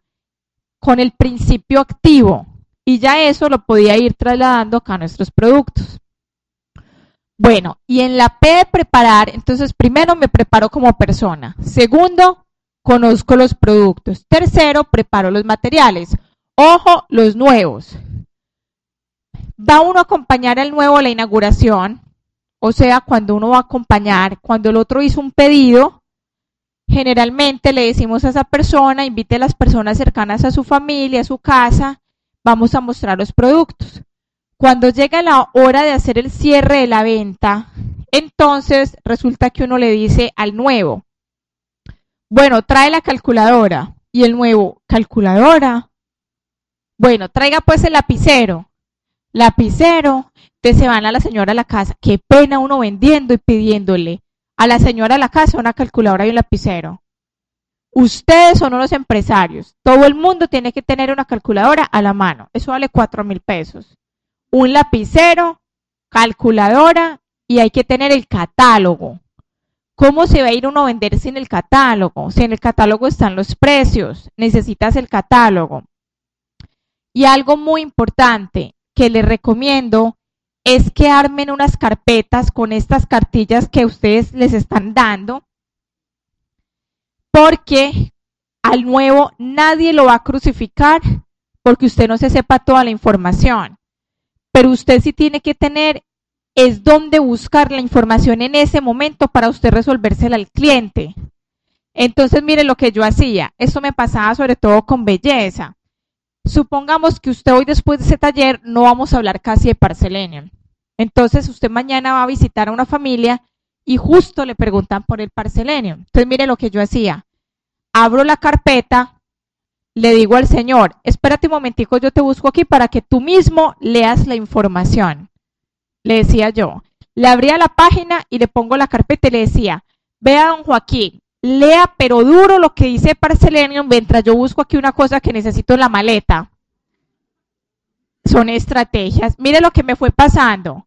con el principio activo, y ya eso lo podía ir trasladando acá a nuestros productos. Bueno, y en la P de preparar, entonces primero me preparo como persona. Segundo, conozco los productos. Tercero, preparo los materiales. Ojo, los nuevos. Va uno a acompañar al nuevo a la inauguración, o sea, cuando uno va a acompañar, cuando el otro hizo un pedido, generalmente le decimos a esa persona, invite a las personas cercanas a su familia, a su casa, vamos a mostrar los productos. Cuando llega la hora de hacer el cierre de la venta, entonces resulta que uno le dice al nuevo, bueno, trae la calculadora. Y el nuevo, calculadora. Bueno, traiga pues el lapicero. Lapicero. Entonces se van a la señora a la casa. Qué pena uno vendiendo y pidiéndole a la señora a la casa una calculadora y un lapicero. Ustedes son unos empresarios. Todo el mundo tiene que tener una calculadora a la mano. Eso vale cuatro mil pesos. Un lapicero, calculadora y hay que tener el catálogo. ¿Cómo se va a ir uno a vender sin el catálogo? Si en el catálogo están los precios, necesitas el catálogo. Y algo muy importante que les recomiendo es que armen unas carpetas con estas cartillas que ustedes les están dando, porque al nuevo nadie lo va a crucificar porque usted no se sepa toda la información. Pero usted sí tiene que tener es dónde buscar la información en ese momento para usted resolvérsela al cliente. Entonces, mire lo que yo hacía. Eso me pasaba sobre todo con belleza. Supongamos que usted hoy después de ese taller no vamos a hablar casi de Parcelenium. Entonces, usted mañana va a visitar a una familia y justo le preguntan por el Parcelenium. Entonces, mire lo que yo hacía abro la carpeta, le digo al Señor, espérate un momentico, yo te busco aquí para que tú mismo leas la información. Le decía yo, le abría la página y le pongo la carpeta y le decía, vea don Joaquín, lea pero duro lo que dice Parcelenium mientras yo busco aquí una cosa que necesito en la maleta. Son estrategias. Mire lo que me fue pasando.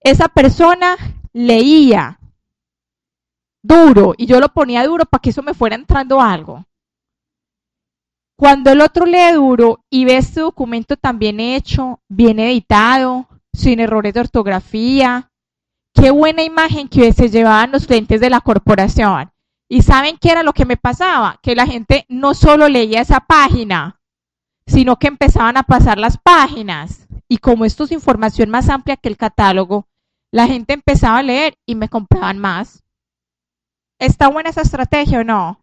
Esa persona leía, duro y yo lo ponía duro para que eso me fuera entrando algo. Cuando el otro lee duro y ve este documento tan bien hecho, bien editado, sin errores de ortografía, qué buena imagen que se llevaban los clientes de la corporación. Y saben qué era lo que me pasaba, que la gente no solo leía esa página, sino que empezaban a pasar las páginas. Y como esto es información más amplia que el catálogo, la gente empezaba a leer y me compraban más. ¿Está buena esa estrategia o no?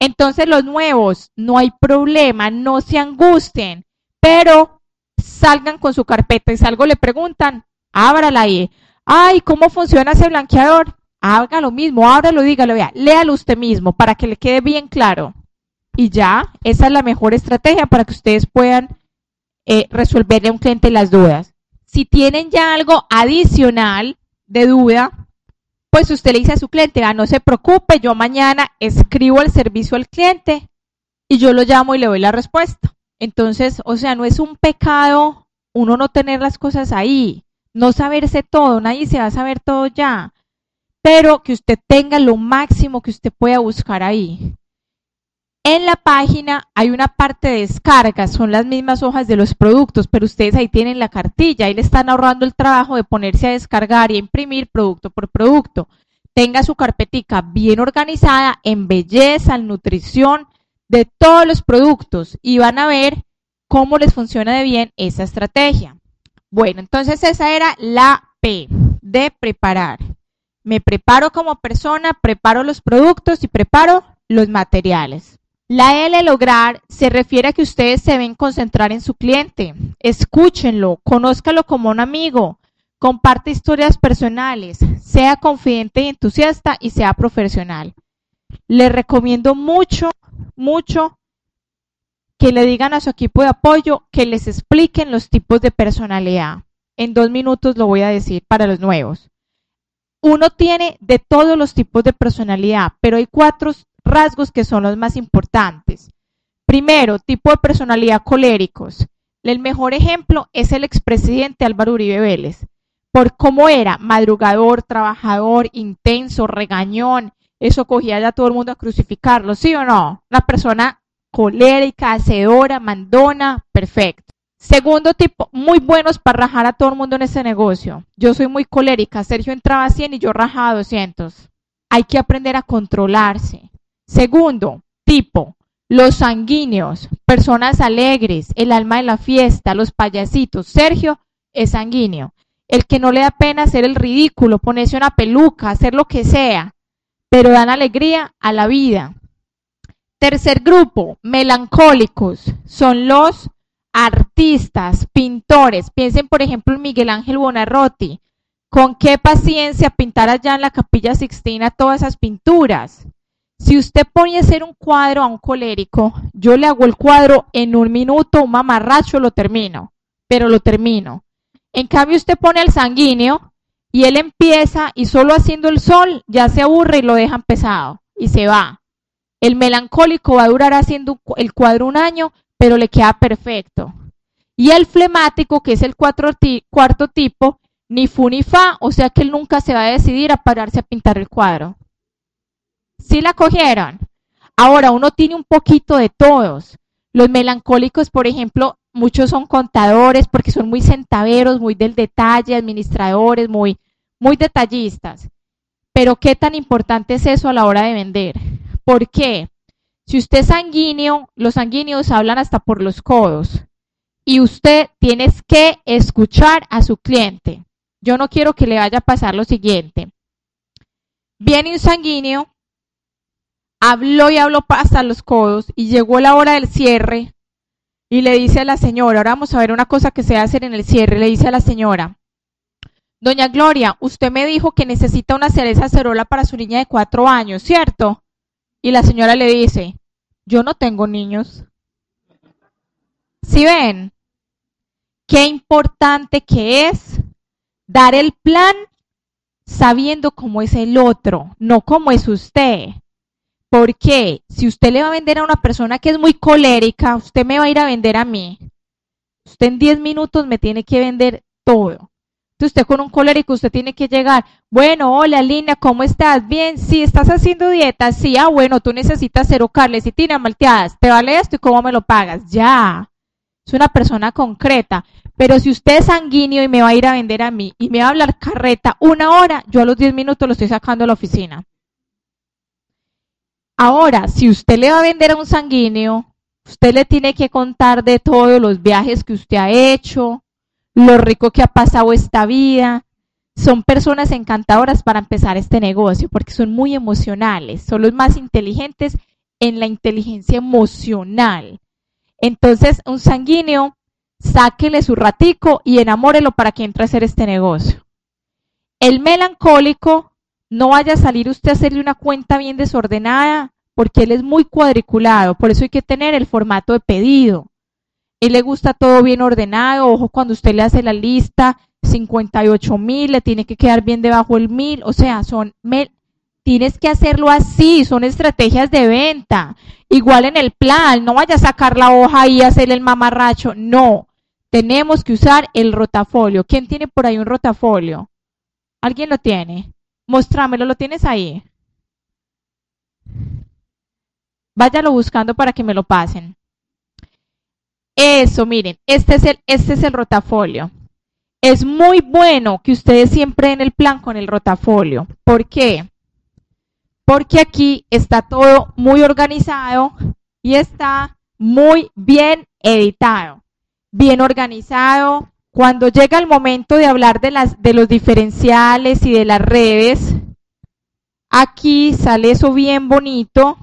Entonces los nuevos, no hay problema, no se angustien, pero salgan con su carpeta y si le preguntan, ábrala ahí. Ay, ¿cómo funciona ese blanqueador? Haga lo mismo, ábralo, dígalo, vea, léalo usted mismo para que le quede bien claro. Y ya, esa es la mejor estrategia para que ustedes puedan eh, resolverle a un cliente las dudas. Si tienen ya algo adicional de duda, pues usted le dice a su cliente, ah, no se preocupe, yo mañana escribo el servicio al cliente y yo lo llamo y le doy la respuesta. Entonces, o sea, no es un pecado uno no tener las cosas ahí, no saberse todo, nadie se va a saber todo ya, pero que usted tenga lo máximo que usted pueda buscar ahí. En la página hay una parte de descarga, son las mismas hojas de los productos, pero ustedes ahí tienen la cartilla, ahí le están ahorrando el trabajo de ponerse a descargar y a imprimir producto por producto. Tenga su carpetica bien organizada en belleza, en nutrición, de todos los productos y van a ver cómo les funciona de bien esa estrategia. Bueno, entonces esa era la P de preparar. Me preparo como persona, preparo los productos y preparo los materiales. La L lograr se refiere a que ustedes se deben concentrar en su cliente. Escúchenlo, conózcalo como un amigo, comparte historias personales, sea confidente y entusiasta y sea profesional. Les recomiendo mucho, mucho que le digan a su equipo de apoyo que les expliquen los tipos de personalidad. En dos minutos lo voy a decir para los nuevos. Uno tiene de todos los tipos de personalidad, pero hay cuatro rasgos que son los más importantes. Primero, tipo de personalidad coléricos. El mejor ejemplo es el expresidente Álvaro Uribe Vélez, por cómo era madrugador, trabajador, intenso, regañón. Eso cogía ya a todo el mundo a crucificarlo, ¿sí o no? Una persona colérica, hacedora, mandona, perfecto. Segundo tipo, muy buenos para rajar a todo el mundo en ese negocio. Yo soy muy colérica, Sergio entraba a 100 y yo rajaba 200. Hay que aprender a controlarse. Segundo, tipo, los sanguíneos, personas alegres, el alma de la fiesta, los payasitos. Sergio es sanguíneo. El que no le da pena hacer el ridículo, ponerse una peluca, hacer lo que sea, pero dan alegría a la vida. Tercer grupo, melancólicos, son los artistas, pintores. Piensen, por ejemplo, en Miguel Ángel Bonarroti. Con qué paciencia pintar allá en la Capilla Sixtina todas esas pinturas. Si usted pone a hacer un cuadro a un colérico, yo le hago el cuadro en un minuto, un mamarracho, lo termino, pero lo termino. En cambio, usted pone al sanguíneo y él empieza y solo haciendo el sol ya se aburre y lo dejan pesado y se va. El melancólico va a durar haciendo el cuadro un año, pero le queda perfecto. Y el flemático, que es el cuarto tipo, ni fu ni fa, o sea que él nunca se va a decidir a pararse a pintar el cuadro. ¿Sí la cogieron? Ahora, uno tiene un poquito de todos. Los melancólicos, por ejemplo, muchos son contadores porque son muy centaveros, muy del detalle, administradores, muy, muy detallistas. Pero ¿qué tan importante es eso a la hora de vender? ¿Por qué? Si usted es sanguíneo, los sanguíneos hablan hasta por los codos. Y usted tiene que escuchar a su cliente. Yo no quiero que le vaya a pasar lo siguiente. Viene un sanguíneo, habló y habló hasta los codos y llegó la hora del cierre y le dice a la señora, ahora vamos a ver una cosa que se hace en el cierre, le dice a la señora, Doña Gloria, usted me dijo que necesita una cereza cerola para su niña de cuatro años, ¿cierto? Y la señora le dice, yo no tengo niños. ¿Sí ven? Qué importante que es dar el plan sabiendo cómo es el otro, no cómo es usted. Porque si usted le va a vender a una persona que es muy colérica, usted me va a ir a vender a mí. Usted en 10 minutos me tiene que vender todo. Entonces usted con un colérico, usted tiene que llegar. Bueno, hola Lina, ¿cómo estás? Bien, sí, ¿estás haciendo dieta? Sí, ah, bueno, tú necesitas cero tiras malteadas. ¿Te vale esto y cómo me lo pagas? Ya. Es una persona concreta. Pero si usted es sanguíneo y me va a ir a vender a mí y me va a hablar carreta una hora, yo a los 10 minutos lo estoy sacando a la oficina. Ahora, si usted le va a vender a un sanguíneo, usted le tiene que contar de todos los viajes que usted ha hecho, lo rico que ha pasado esta vida. Son personas encantadoras para empezar este negocio porque son muy emocionales, son los más inteligentes en la inteligencia emocional. Entonces, un sanguíneo, sáquele su ratico y enamórelo para que entre a hacer este negocio. El melancólico no vaya a salir usted a hacerle una cuenta bien desordenada, porque él es muy cuadriculado, por eso hay que tener el formato de pedido. Él le gusta todo bien ordenado, ojo cuando usted le hace la lista, 58 mil, le tiene que quedar bien debajo el mil, o sea, son, tienes que hacerlo así, son estrategias de venta. Igual en el plan, no vaya a sacar la hoja y hacer el mamarracho, no. Tenemos que usar el rotafolio. ¿Quién tiene por ahí un rotafolio? ¿Alguien lo tiene? Mostrámelo, lo tienes ahí. Váyalo buscando para que me lo pasen. Eso, miren, este es el, este es el rotafolio. Es muy bueno que ustedes siempre den el plan con el rotafolio. ¿Por qué? Porque aquí está todo muy organizado y está muy bien editado, bien organizado, cuando llega el momento de hablar de, las, de los diferenciales y de las redes, aquí sale eso bien bonito.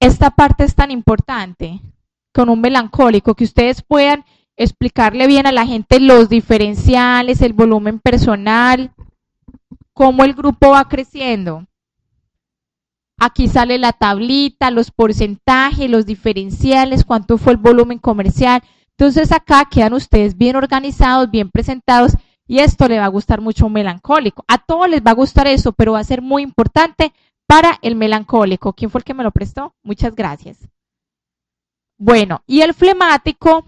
Esta parte es tan importante con un melancólico que ustedes puedan explicarle bien a la gente los diferenciales, el volumen personal, cómo el grupo va creciendo. Aquí sale la tablita, los porcentajes, los diferenciales, cuánto fue el volumen comercial. Entonces acá quedan ustedes bien organizados, bien presentados y esto le va a gustar mucho a un melancólico. A todos les va a gustar eso, pero va a ser muy importante para el melancólico. ¿Quién fue el que me lo prestó? Muchas gracias. Bueno, y el flemático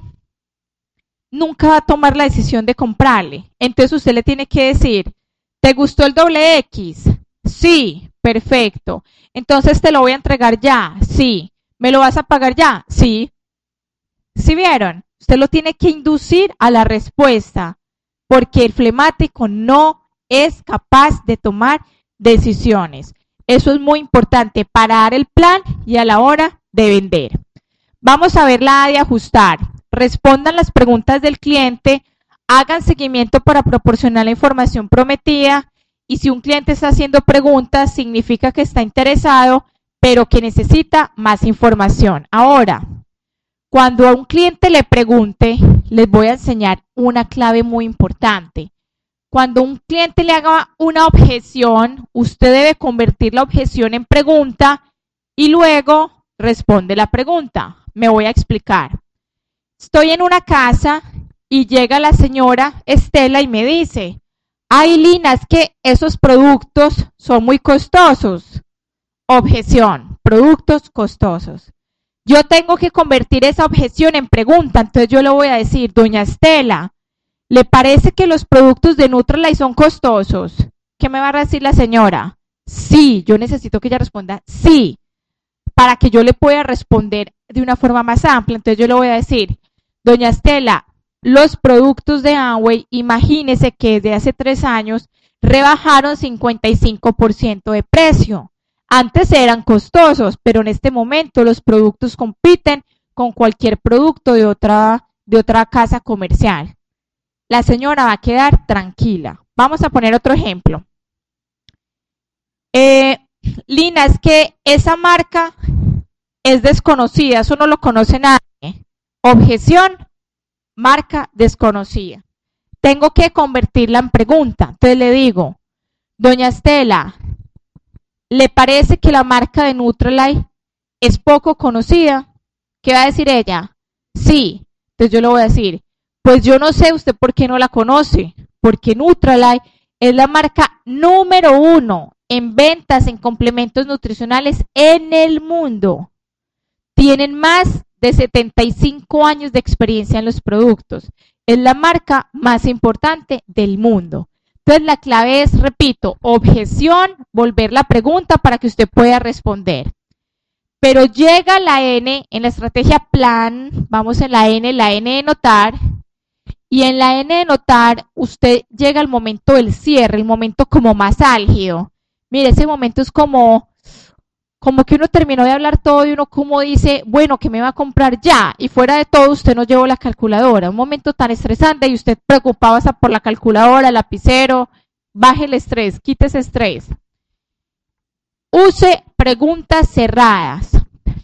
nunca va a tomar la decisión de comprarle. Entonces usted le tiene que decir, ¿Te gustó el doble X? Sí, perfecto. Entonces te lo voy a entregar ya. Sí. ¿Me lo vas a pagar ya? Sí. ¿Sí vieron? Usted lo tiene que inducir a la respuesta, porque el flemático no es capaz de tomar decisiones. Eso es muy importante para dar el plan y a la hora de vender. Vamos a ver la de ajustar. Respondan las preguntas del cliente hagan seguimiento para proporcionar la información prometida y si un cliente está haciendo preguntas, significa que está interesado, pero que necesita más información. Ahora, cuando a un cliente le pregunte, les voy a enseñar una clave muy importante. Cuando un cliente le haga una objeción, usted debe convertir la objeción en pregunta y luego responde la pregunta. Me voy a explicar. Estoy en una casa y llega la señora Estela y me dice, ay Lina, es que esos productos son muy costosos. objeción, productos costosos. Yo tengo que convertir esa objeción en pregunta, entonces yo le voy a decir, doña Estela, ¿le parece que los productos de Nutrilite son costosos? ¿Qué me va a decir la señora? Sí, yo necesito que ella responda sí, para que yo le pueda responder de una forma más amplia. Entonces yo le voy a decir, doña Estela, los productos de Amway, imagínese que desde hace tres años rebajaron 55% de precio. Antes eran costosos, pero en este momento los productos compiten con cualquier producto de otra, de otra casa comercial. La señora va a quedar tranquila. Vamos a poner otro ejemplo. Eh, Lina, es que esa marca es desconocida, eso no lo conoce nadie. Objeción, marca desconocida. Tengo que convertirla en pregunta. Entonces le digo, doña Estela, ¿le parece que la marca de Nutrilite es poco conocida? ¿Qué va a decir ella? Sí. Entonces yo le voy a decir, pues yo no sé usted por qué no la conoce, porque Nutrilite es la marca número uno en ventas en complementos nutricionales en el mundo. Tienen más de 75 años de experiencia en los productos. Es la marca más importante del mundo. Entonces la clave es, repito, objeción, volver la pregunta para que usted pueda responder. Pero llega la N en la estrategia plan, vamos en la N, la N de notar, y en la N de notar usted llega al momento del cierre, el momento como más álgido. Mire, ese momento es como, como que uno terminó de hablar todo y uno como dice, bueno, que me va a comprar ya. Y fuera de todo, usted no llevó la calculadora. Un momento tan estresante y usted preocupaba por la calculadora, el lapicero. Baje el estrés, quite ese estrés. Use preguntas cerradas.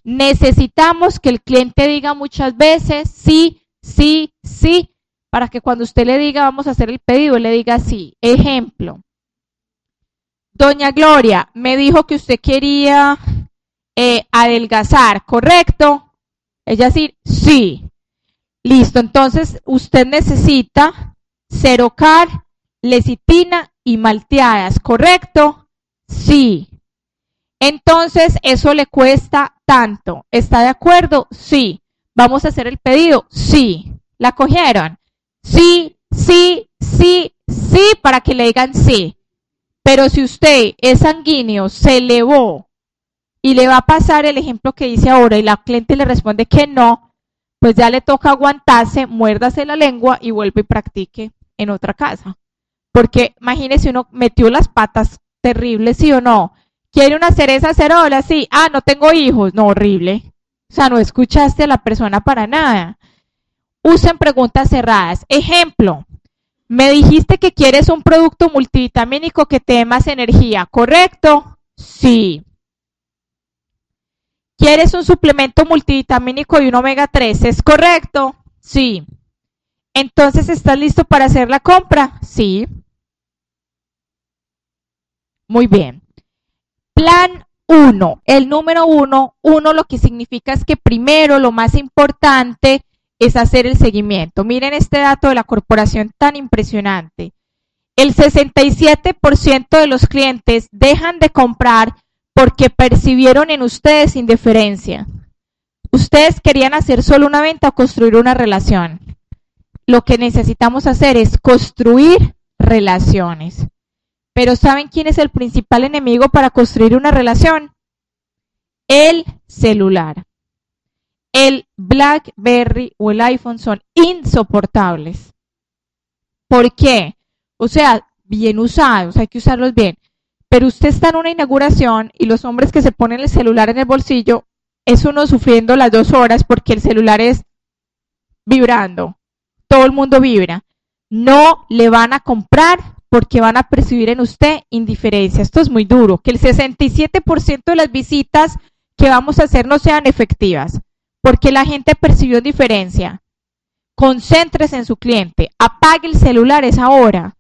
Necesitamos que el cliente diga muchas veces sí, sí, sí, para que cuando usted le diga vamos a hacer el pedido, le diga sí. Ejemplo, Doña Gloria, me dijo que usted quería eh, adelgazar, ¿correcto? Ella decir, sí. Listo, entonces usted necesita cerocar, lecitina y malteadas, ¿correcto? Sí. Entonces, eso le cuesta tanto. ¿Está de acuerdo? Sí. ¿Vamos a hacer el pedido? Sí. ¿La cogieron? Sí, sí, sí, sí, para que le digan sí. Pero si usted es sanguíneo, se elevó y le va a pasar el ejemplo que dice ahora y la cliente le responde que no, pues ya le toca aguantarse, muérdase la lengua y vuelve y practique en otra casa. Porque imagínese uno metió las patas terribles, sí o no. ¿Quiere una cereza cerola? Sí. Ah, no tengo hijos. No, horrible. O sea, no escuchaste a la persona para nada. Usen preguntas cerradas. Ejemplo, me dijiste que quieres un producto multivitamínico que te dé más energía, ¿correcto? Sí. ¿Quieres un suplemento multivitamínico y un omega 3? ¿Es correcto? Sí. Entonces, ¿estás listo para hacer la compra? Sí. Muy bien. Plan 1. El número 1, 1 lo que significa es que primero, lo más importante, es hacer el seguimiento. Miren este dato de la corporación tan impresionante. El 67% de los clientes dejan de comprar porque percibieron en ustedes indiferencia. Ustedes querían hacer solo una venta o construir una relación. Lo que necesitamos hacer es construir relaciones. Pero ¿saben quién es el principal enemigo para construir una relación? El celular el BlackBerry o el iPhone son insoportables. ¿Por qué? O sea, bien usados, hay que usarlos bien. Pero usted está en una inauguración y los hombres que se ponen el celular en el bolsillo, es uno sufriendo las dos horas porque el celular es vibrando. Todo el mundo vibra. No le van a comprar porque van a percibir en usted indiferencia. Esto es muy duro. Que el 67% de las visitas que vamos a hacer no sean efectivas porque la gente percibió diferencia. Concéntrese en su cliente, apague el celular esa hora,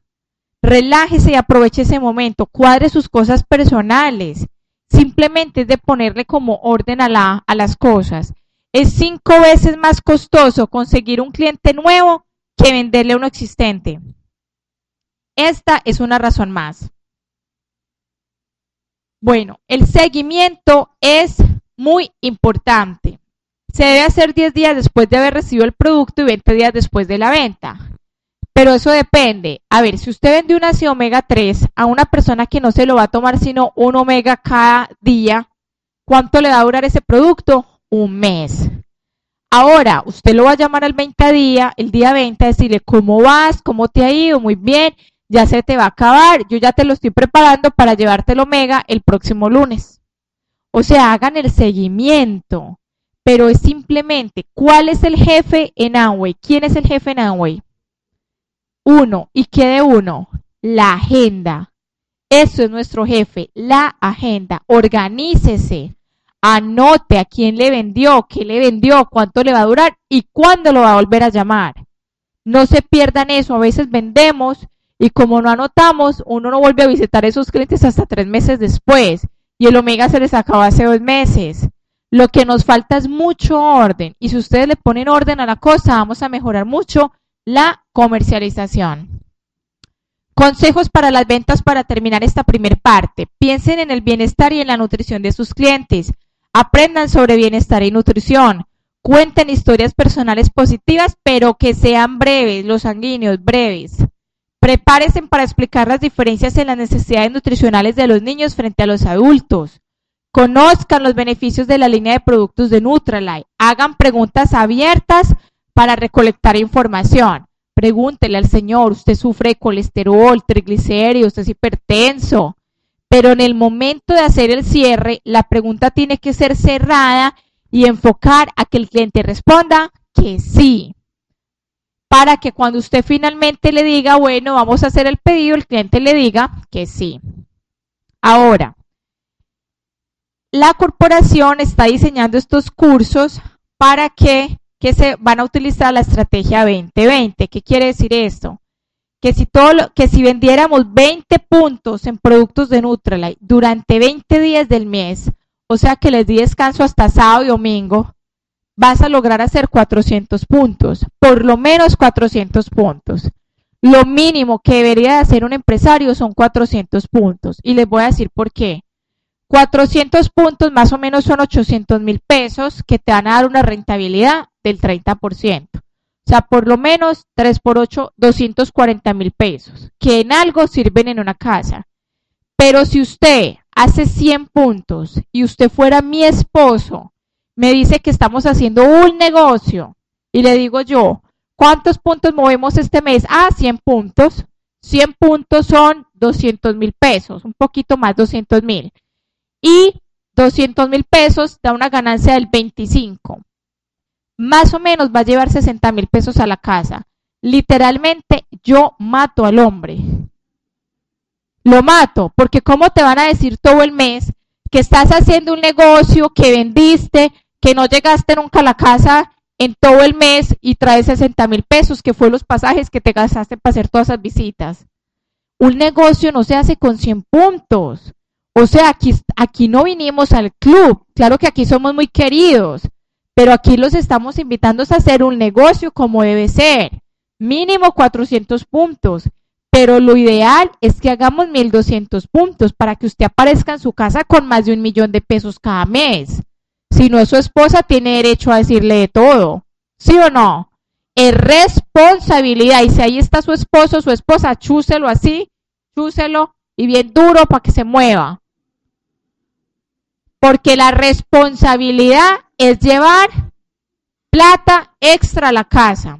relájese y aproveche ese momento, cuadre sus cosas personales. Simplemente es de ponerle como orden a, la, a las cosas. Es cinco veces más costoso conseguir un cliente nuevo que venderle uno existente. Esta es una razón más. Bueno, el seguimiento es muy importante. Se debe hacer 10 días después de haber recibido el producto y 20 días después de la venta. Pero eso depende. A ver, si usted vende un ácido omega 3 a una persona que no se lo va a tomar sino un omega cada día, ¿cuánto le va a durar ese producto? Un mes. Ahora, usted lo va a llamar al 20 día, el día 20, a decirle cómo vas, cómo te ha ido, muy bien, ya se te va a acabar, yo ya te lo estoy preparando para llevarte el omega el próximo lunes. O sea, hagan el seguimiento, pero es simplemente, ¿cuál es el jefe en Amway? ¿Quién es el jefe en Amway? Uno. ¿Y qué de uno? La agenda. Eso es nuestro jefe, la agenda. Organícese. Anote a quién le vendió, qué le vendió, cuánto le va a durar y cuándo lo va a volver a llamar. No se pierdan eso. A veces vendemos y como no anotamos, uno no vuelve a visitar a esos clientes hasta tres meses después. Y el omega se les acaba hace dos meses. Lo que nos falta es mucho orden. Y si ustedes le ponen orden a la cosa, vamos a mejorar mucho la comercialización. Consejos para las ventas para terminar esta primera parte. Piensen en el bienestar y en la nutrición de sus clientes. Aprendan sobre bienestar y nutrición. Cuenten historias personales positivas, pero que sean breves, los sanguíneos, breves. Prepárense para explicar las diferencias en las necesidades nutricionales de los niños frente a los adultos. Conozcan los beneficios de la línea de productos de Nutralight. Hagan preguntas abiertas para recolectar información. Pregúntele al Señor, usted sufre de colesterol, triglicéridos, usted es hipertenso. Pero en el momento de hacer el cierre, la pregunta tiene que ser cerrada y enfocar a que el cliente responda que sí para que cuando usted finalmente le diga, bueno, vamos a hacer el pedido, el cliente le diga que sí. Ahora, la corporación está diseñando estos cursos para que, que se van a utilizar la estrategia 2020. ¿Qué quiere decir esto? Que si, todo que si vendiéramos 20 puntos en productos de Nutrilite durante 20 días del mes, o sea que les di descanso hasta sábado y domingo, vas a lograr hacer 400 puntos, por lo menos 400 puntos. Lo mínimo que debería de hacer un empresario son 400 puntos. Y les voy a decir por qué. 400 puntos más o menos son 800 mil pesos que te van a dar una rentabilidad del 30%. O sea, por lo menos 3 por 8, 240 mil pesos, que en algo sirven en una casa. Pero si usted hace 100 puntos y usted fuera mi esposo me dice que estamos haciendo un negocio y le digo yo, ¿cuántos puntos movemos este mes? Ah, 100 puntos. 100 puntos son 200 mil pesos, un poquito más, 200 mil. Y 200 mil pesos da una ganancia del 25. Más o menos va a llevar 60 mil pesos a la casa. Literalmente yo mato al hombre. Lo mato, porque ¿cómo te van a decir todo el mes que estás haciendo un negocio, que vendiste, que no llegaste nunca a la casa en todo el mes y traes 60 mil pesos, que fue los pasajes que te gastaste para hacer todas esas visitas. Un negocio no se hace con 100 puntos. O sea, aquí, aquí no vinimos al club. Claro que aquí somos muy queridos, pero aquí los estamos invitando a hacer un negocio como debe ser. Mínimo 400 puntos. Pero lo ideal es que hagamos 1200 puntos para que usted aparezca en su casa con más de un millón de pesos cada mes. Si no su esposa, tiene derecho a decirle de todo. ¿Sí o no? Es responsabilidad. Y si ahí está su esposo, su esposa, chúselo así, chúselo y bien duro para que se mueva. Porque la responsabilidad es llevar plata extra a la casa.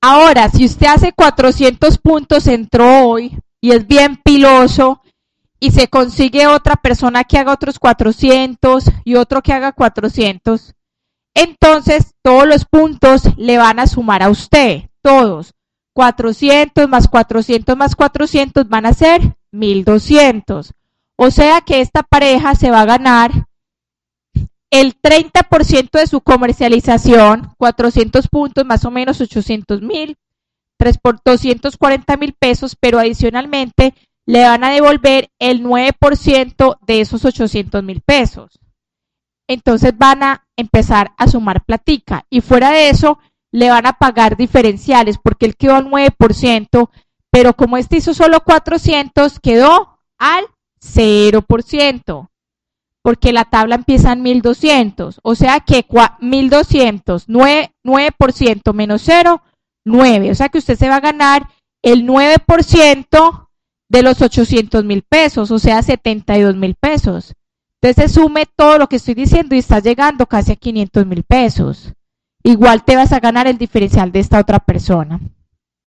Ahora, si usted hace 400 puntos, entró hoy y es bien piloso y se consigue otra persona que haga otros 400 y otro que haga 400, entonces todos los puntos le van a sumar a usted, todos. 400 más 400 más 400 van a ser 1200. O sea que esta pareja se va a ganar el 30% de su comercialización, 400 puntos, más o menos 800 mil, 3 por 240 mil pesos, pero adicionalmente le van a devolver el 9% de esos 800 mil pesos. Entonces van a empezar a sumar platica y fuera de eso le van a pagar diferenciales porque él quedó al 9%, pero como este hizo solo 400, quedó al 0%, porque la tabla empieza en 1200, o sea que 1200, 9%, 9% menos 0, 9, o sea que usted se va a ganar el 9% de los 800 mil pesos, o sea 72 mil pesos. Entonces sume todo lo que estoy diciendo y está llegando casi a 500 mil pesos. Igual te vas a ganar el diferencial de esta otra persona.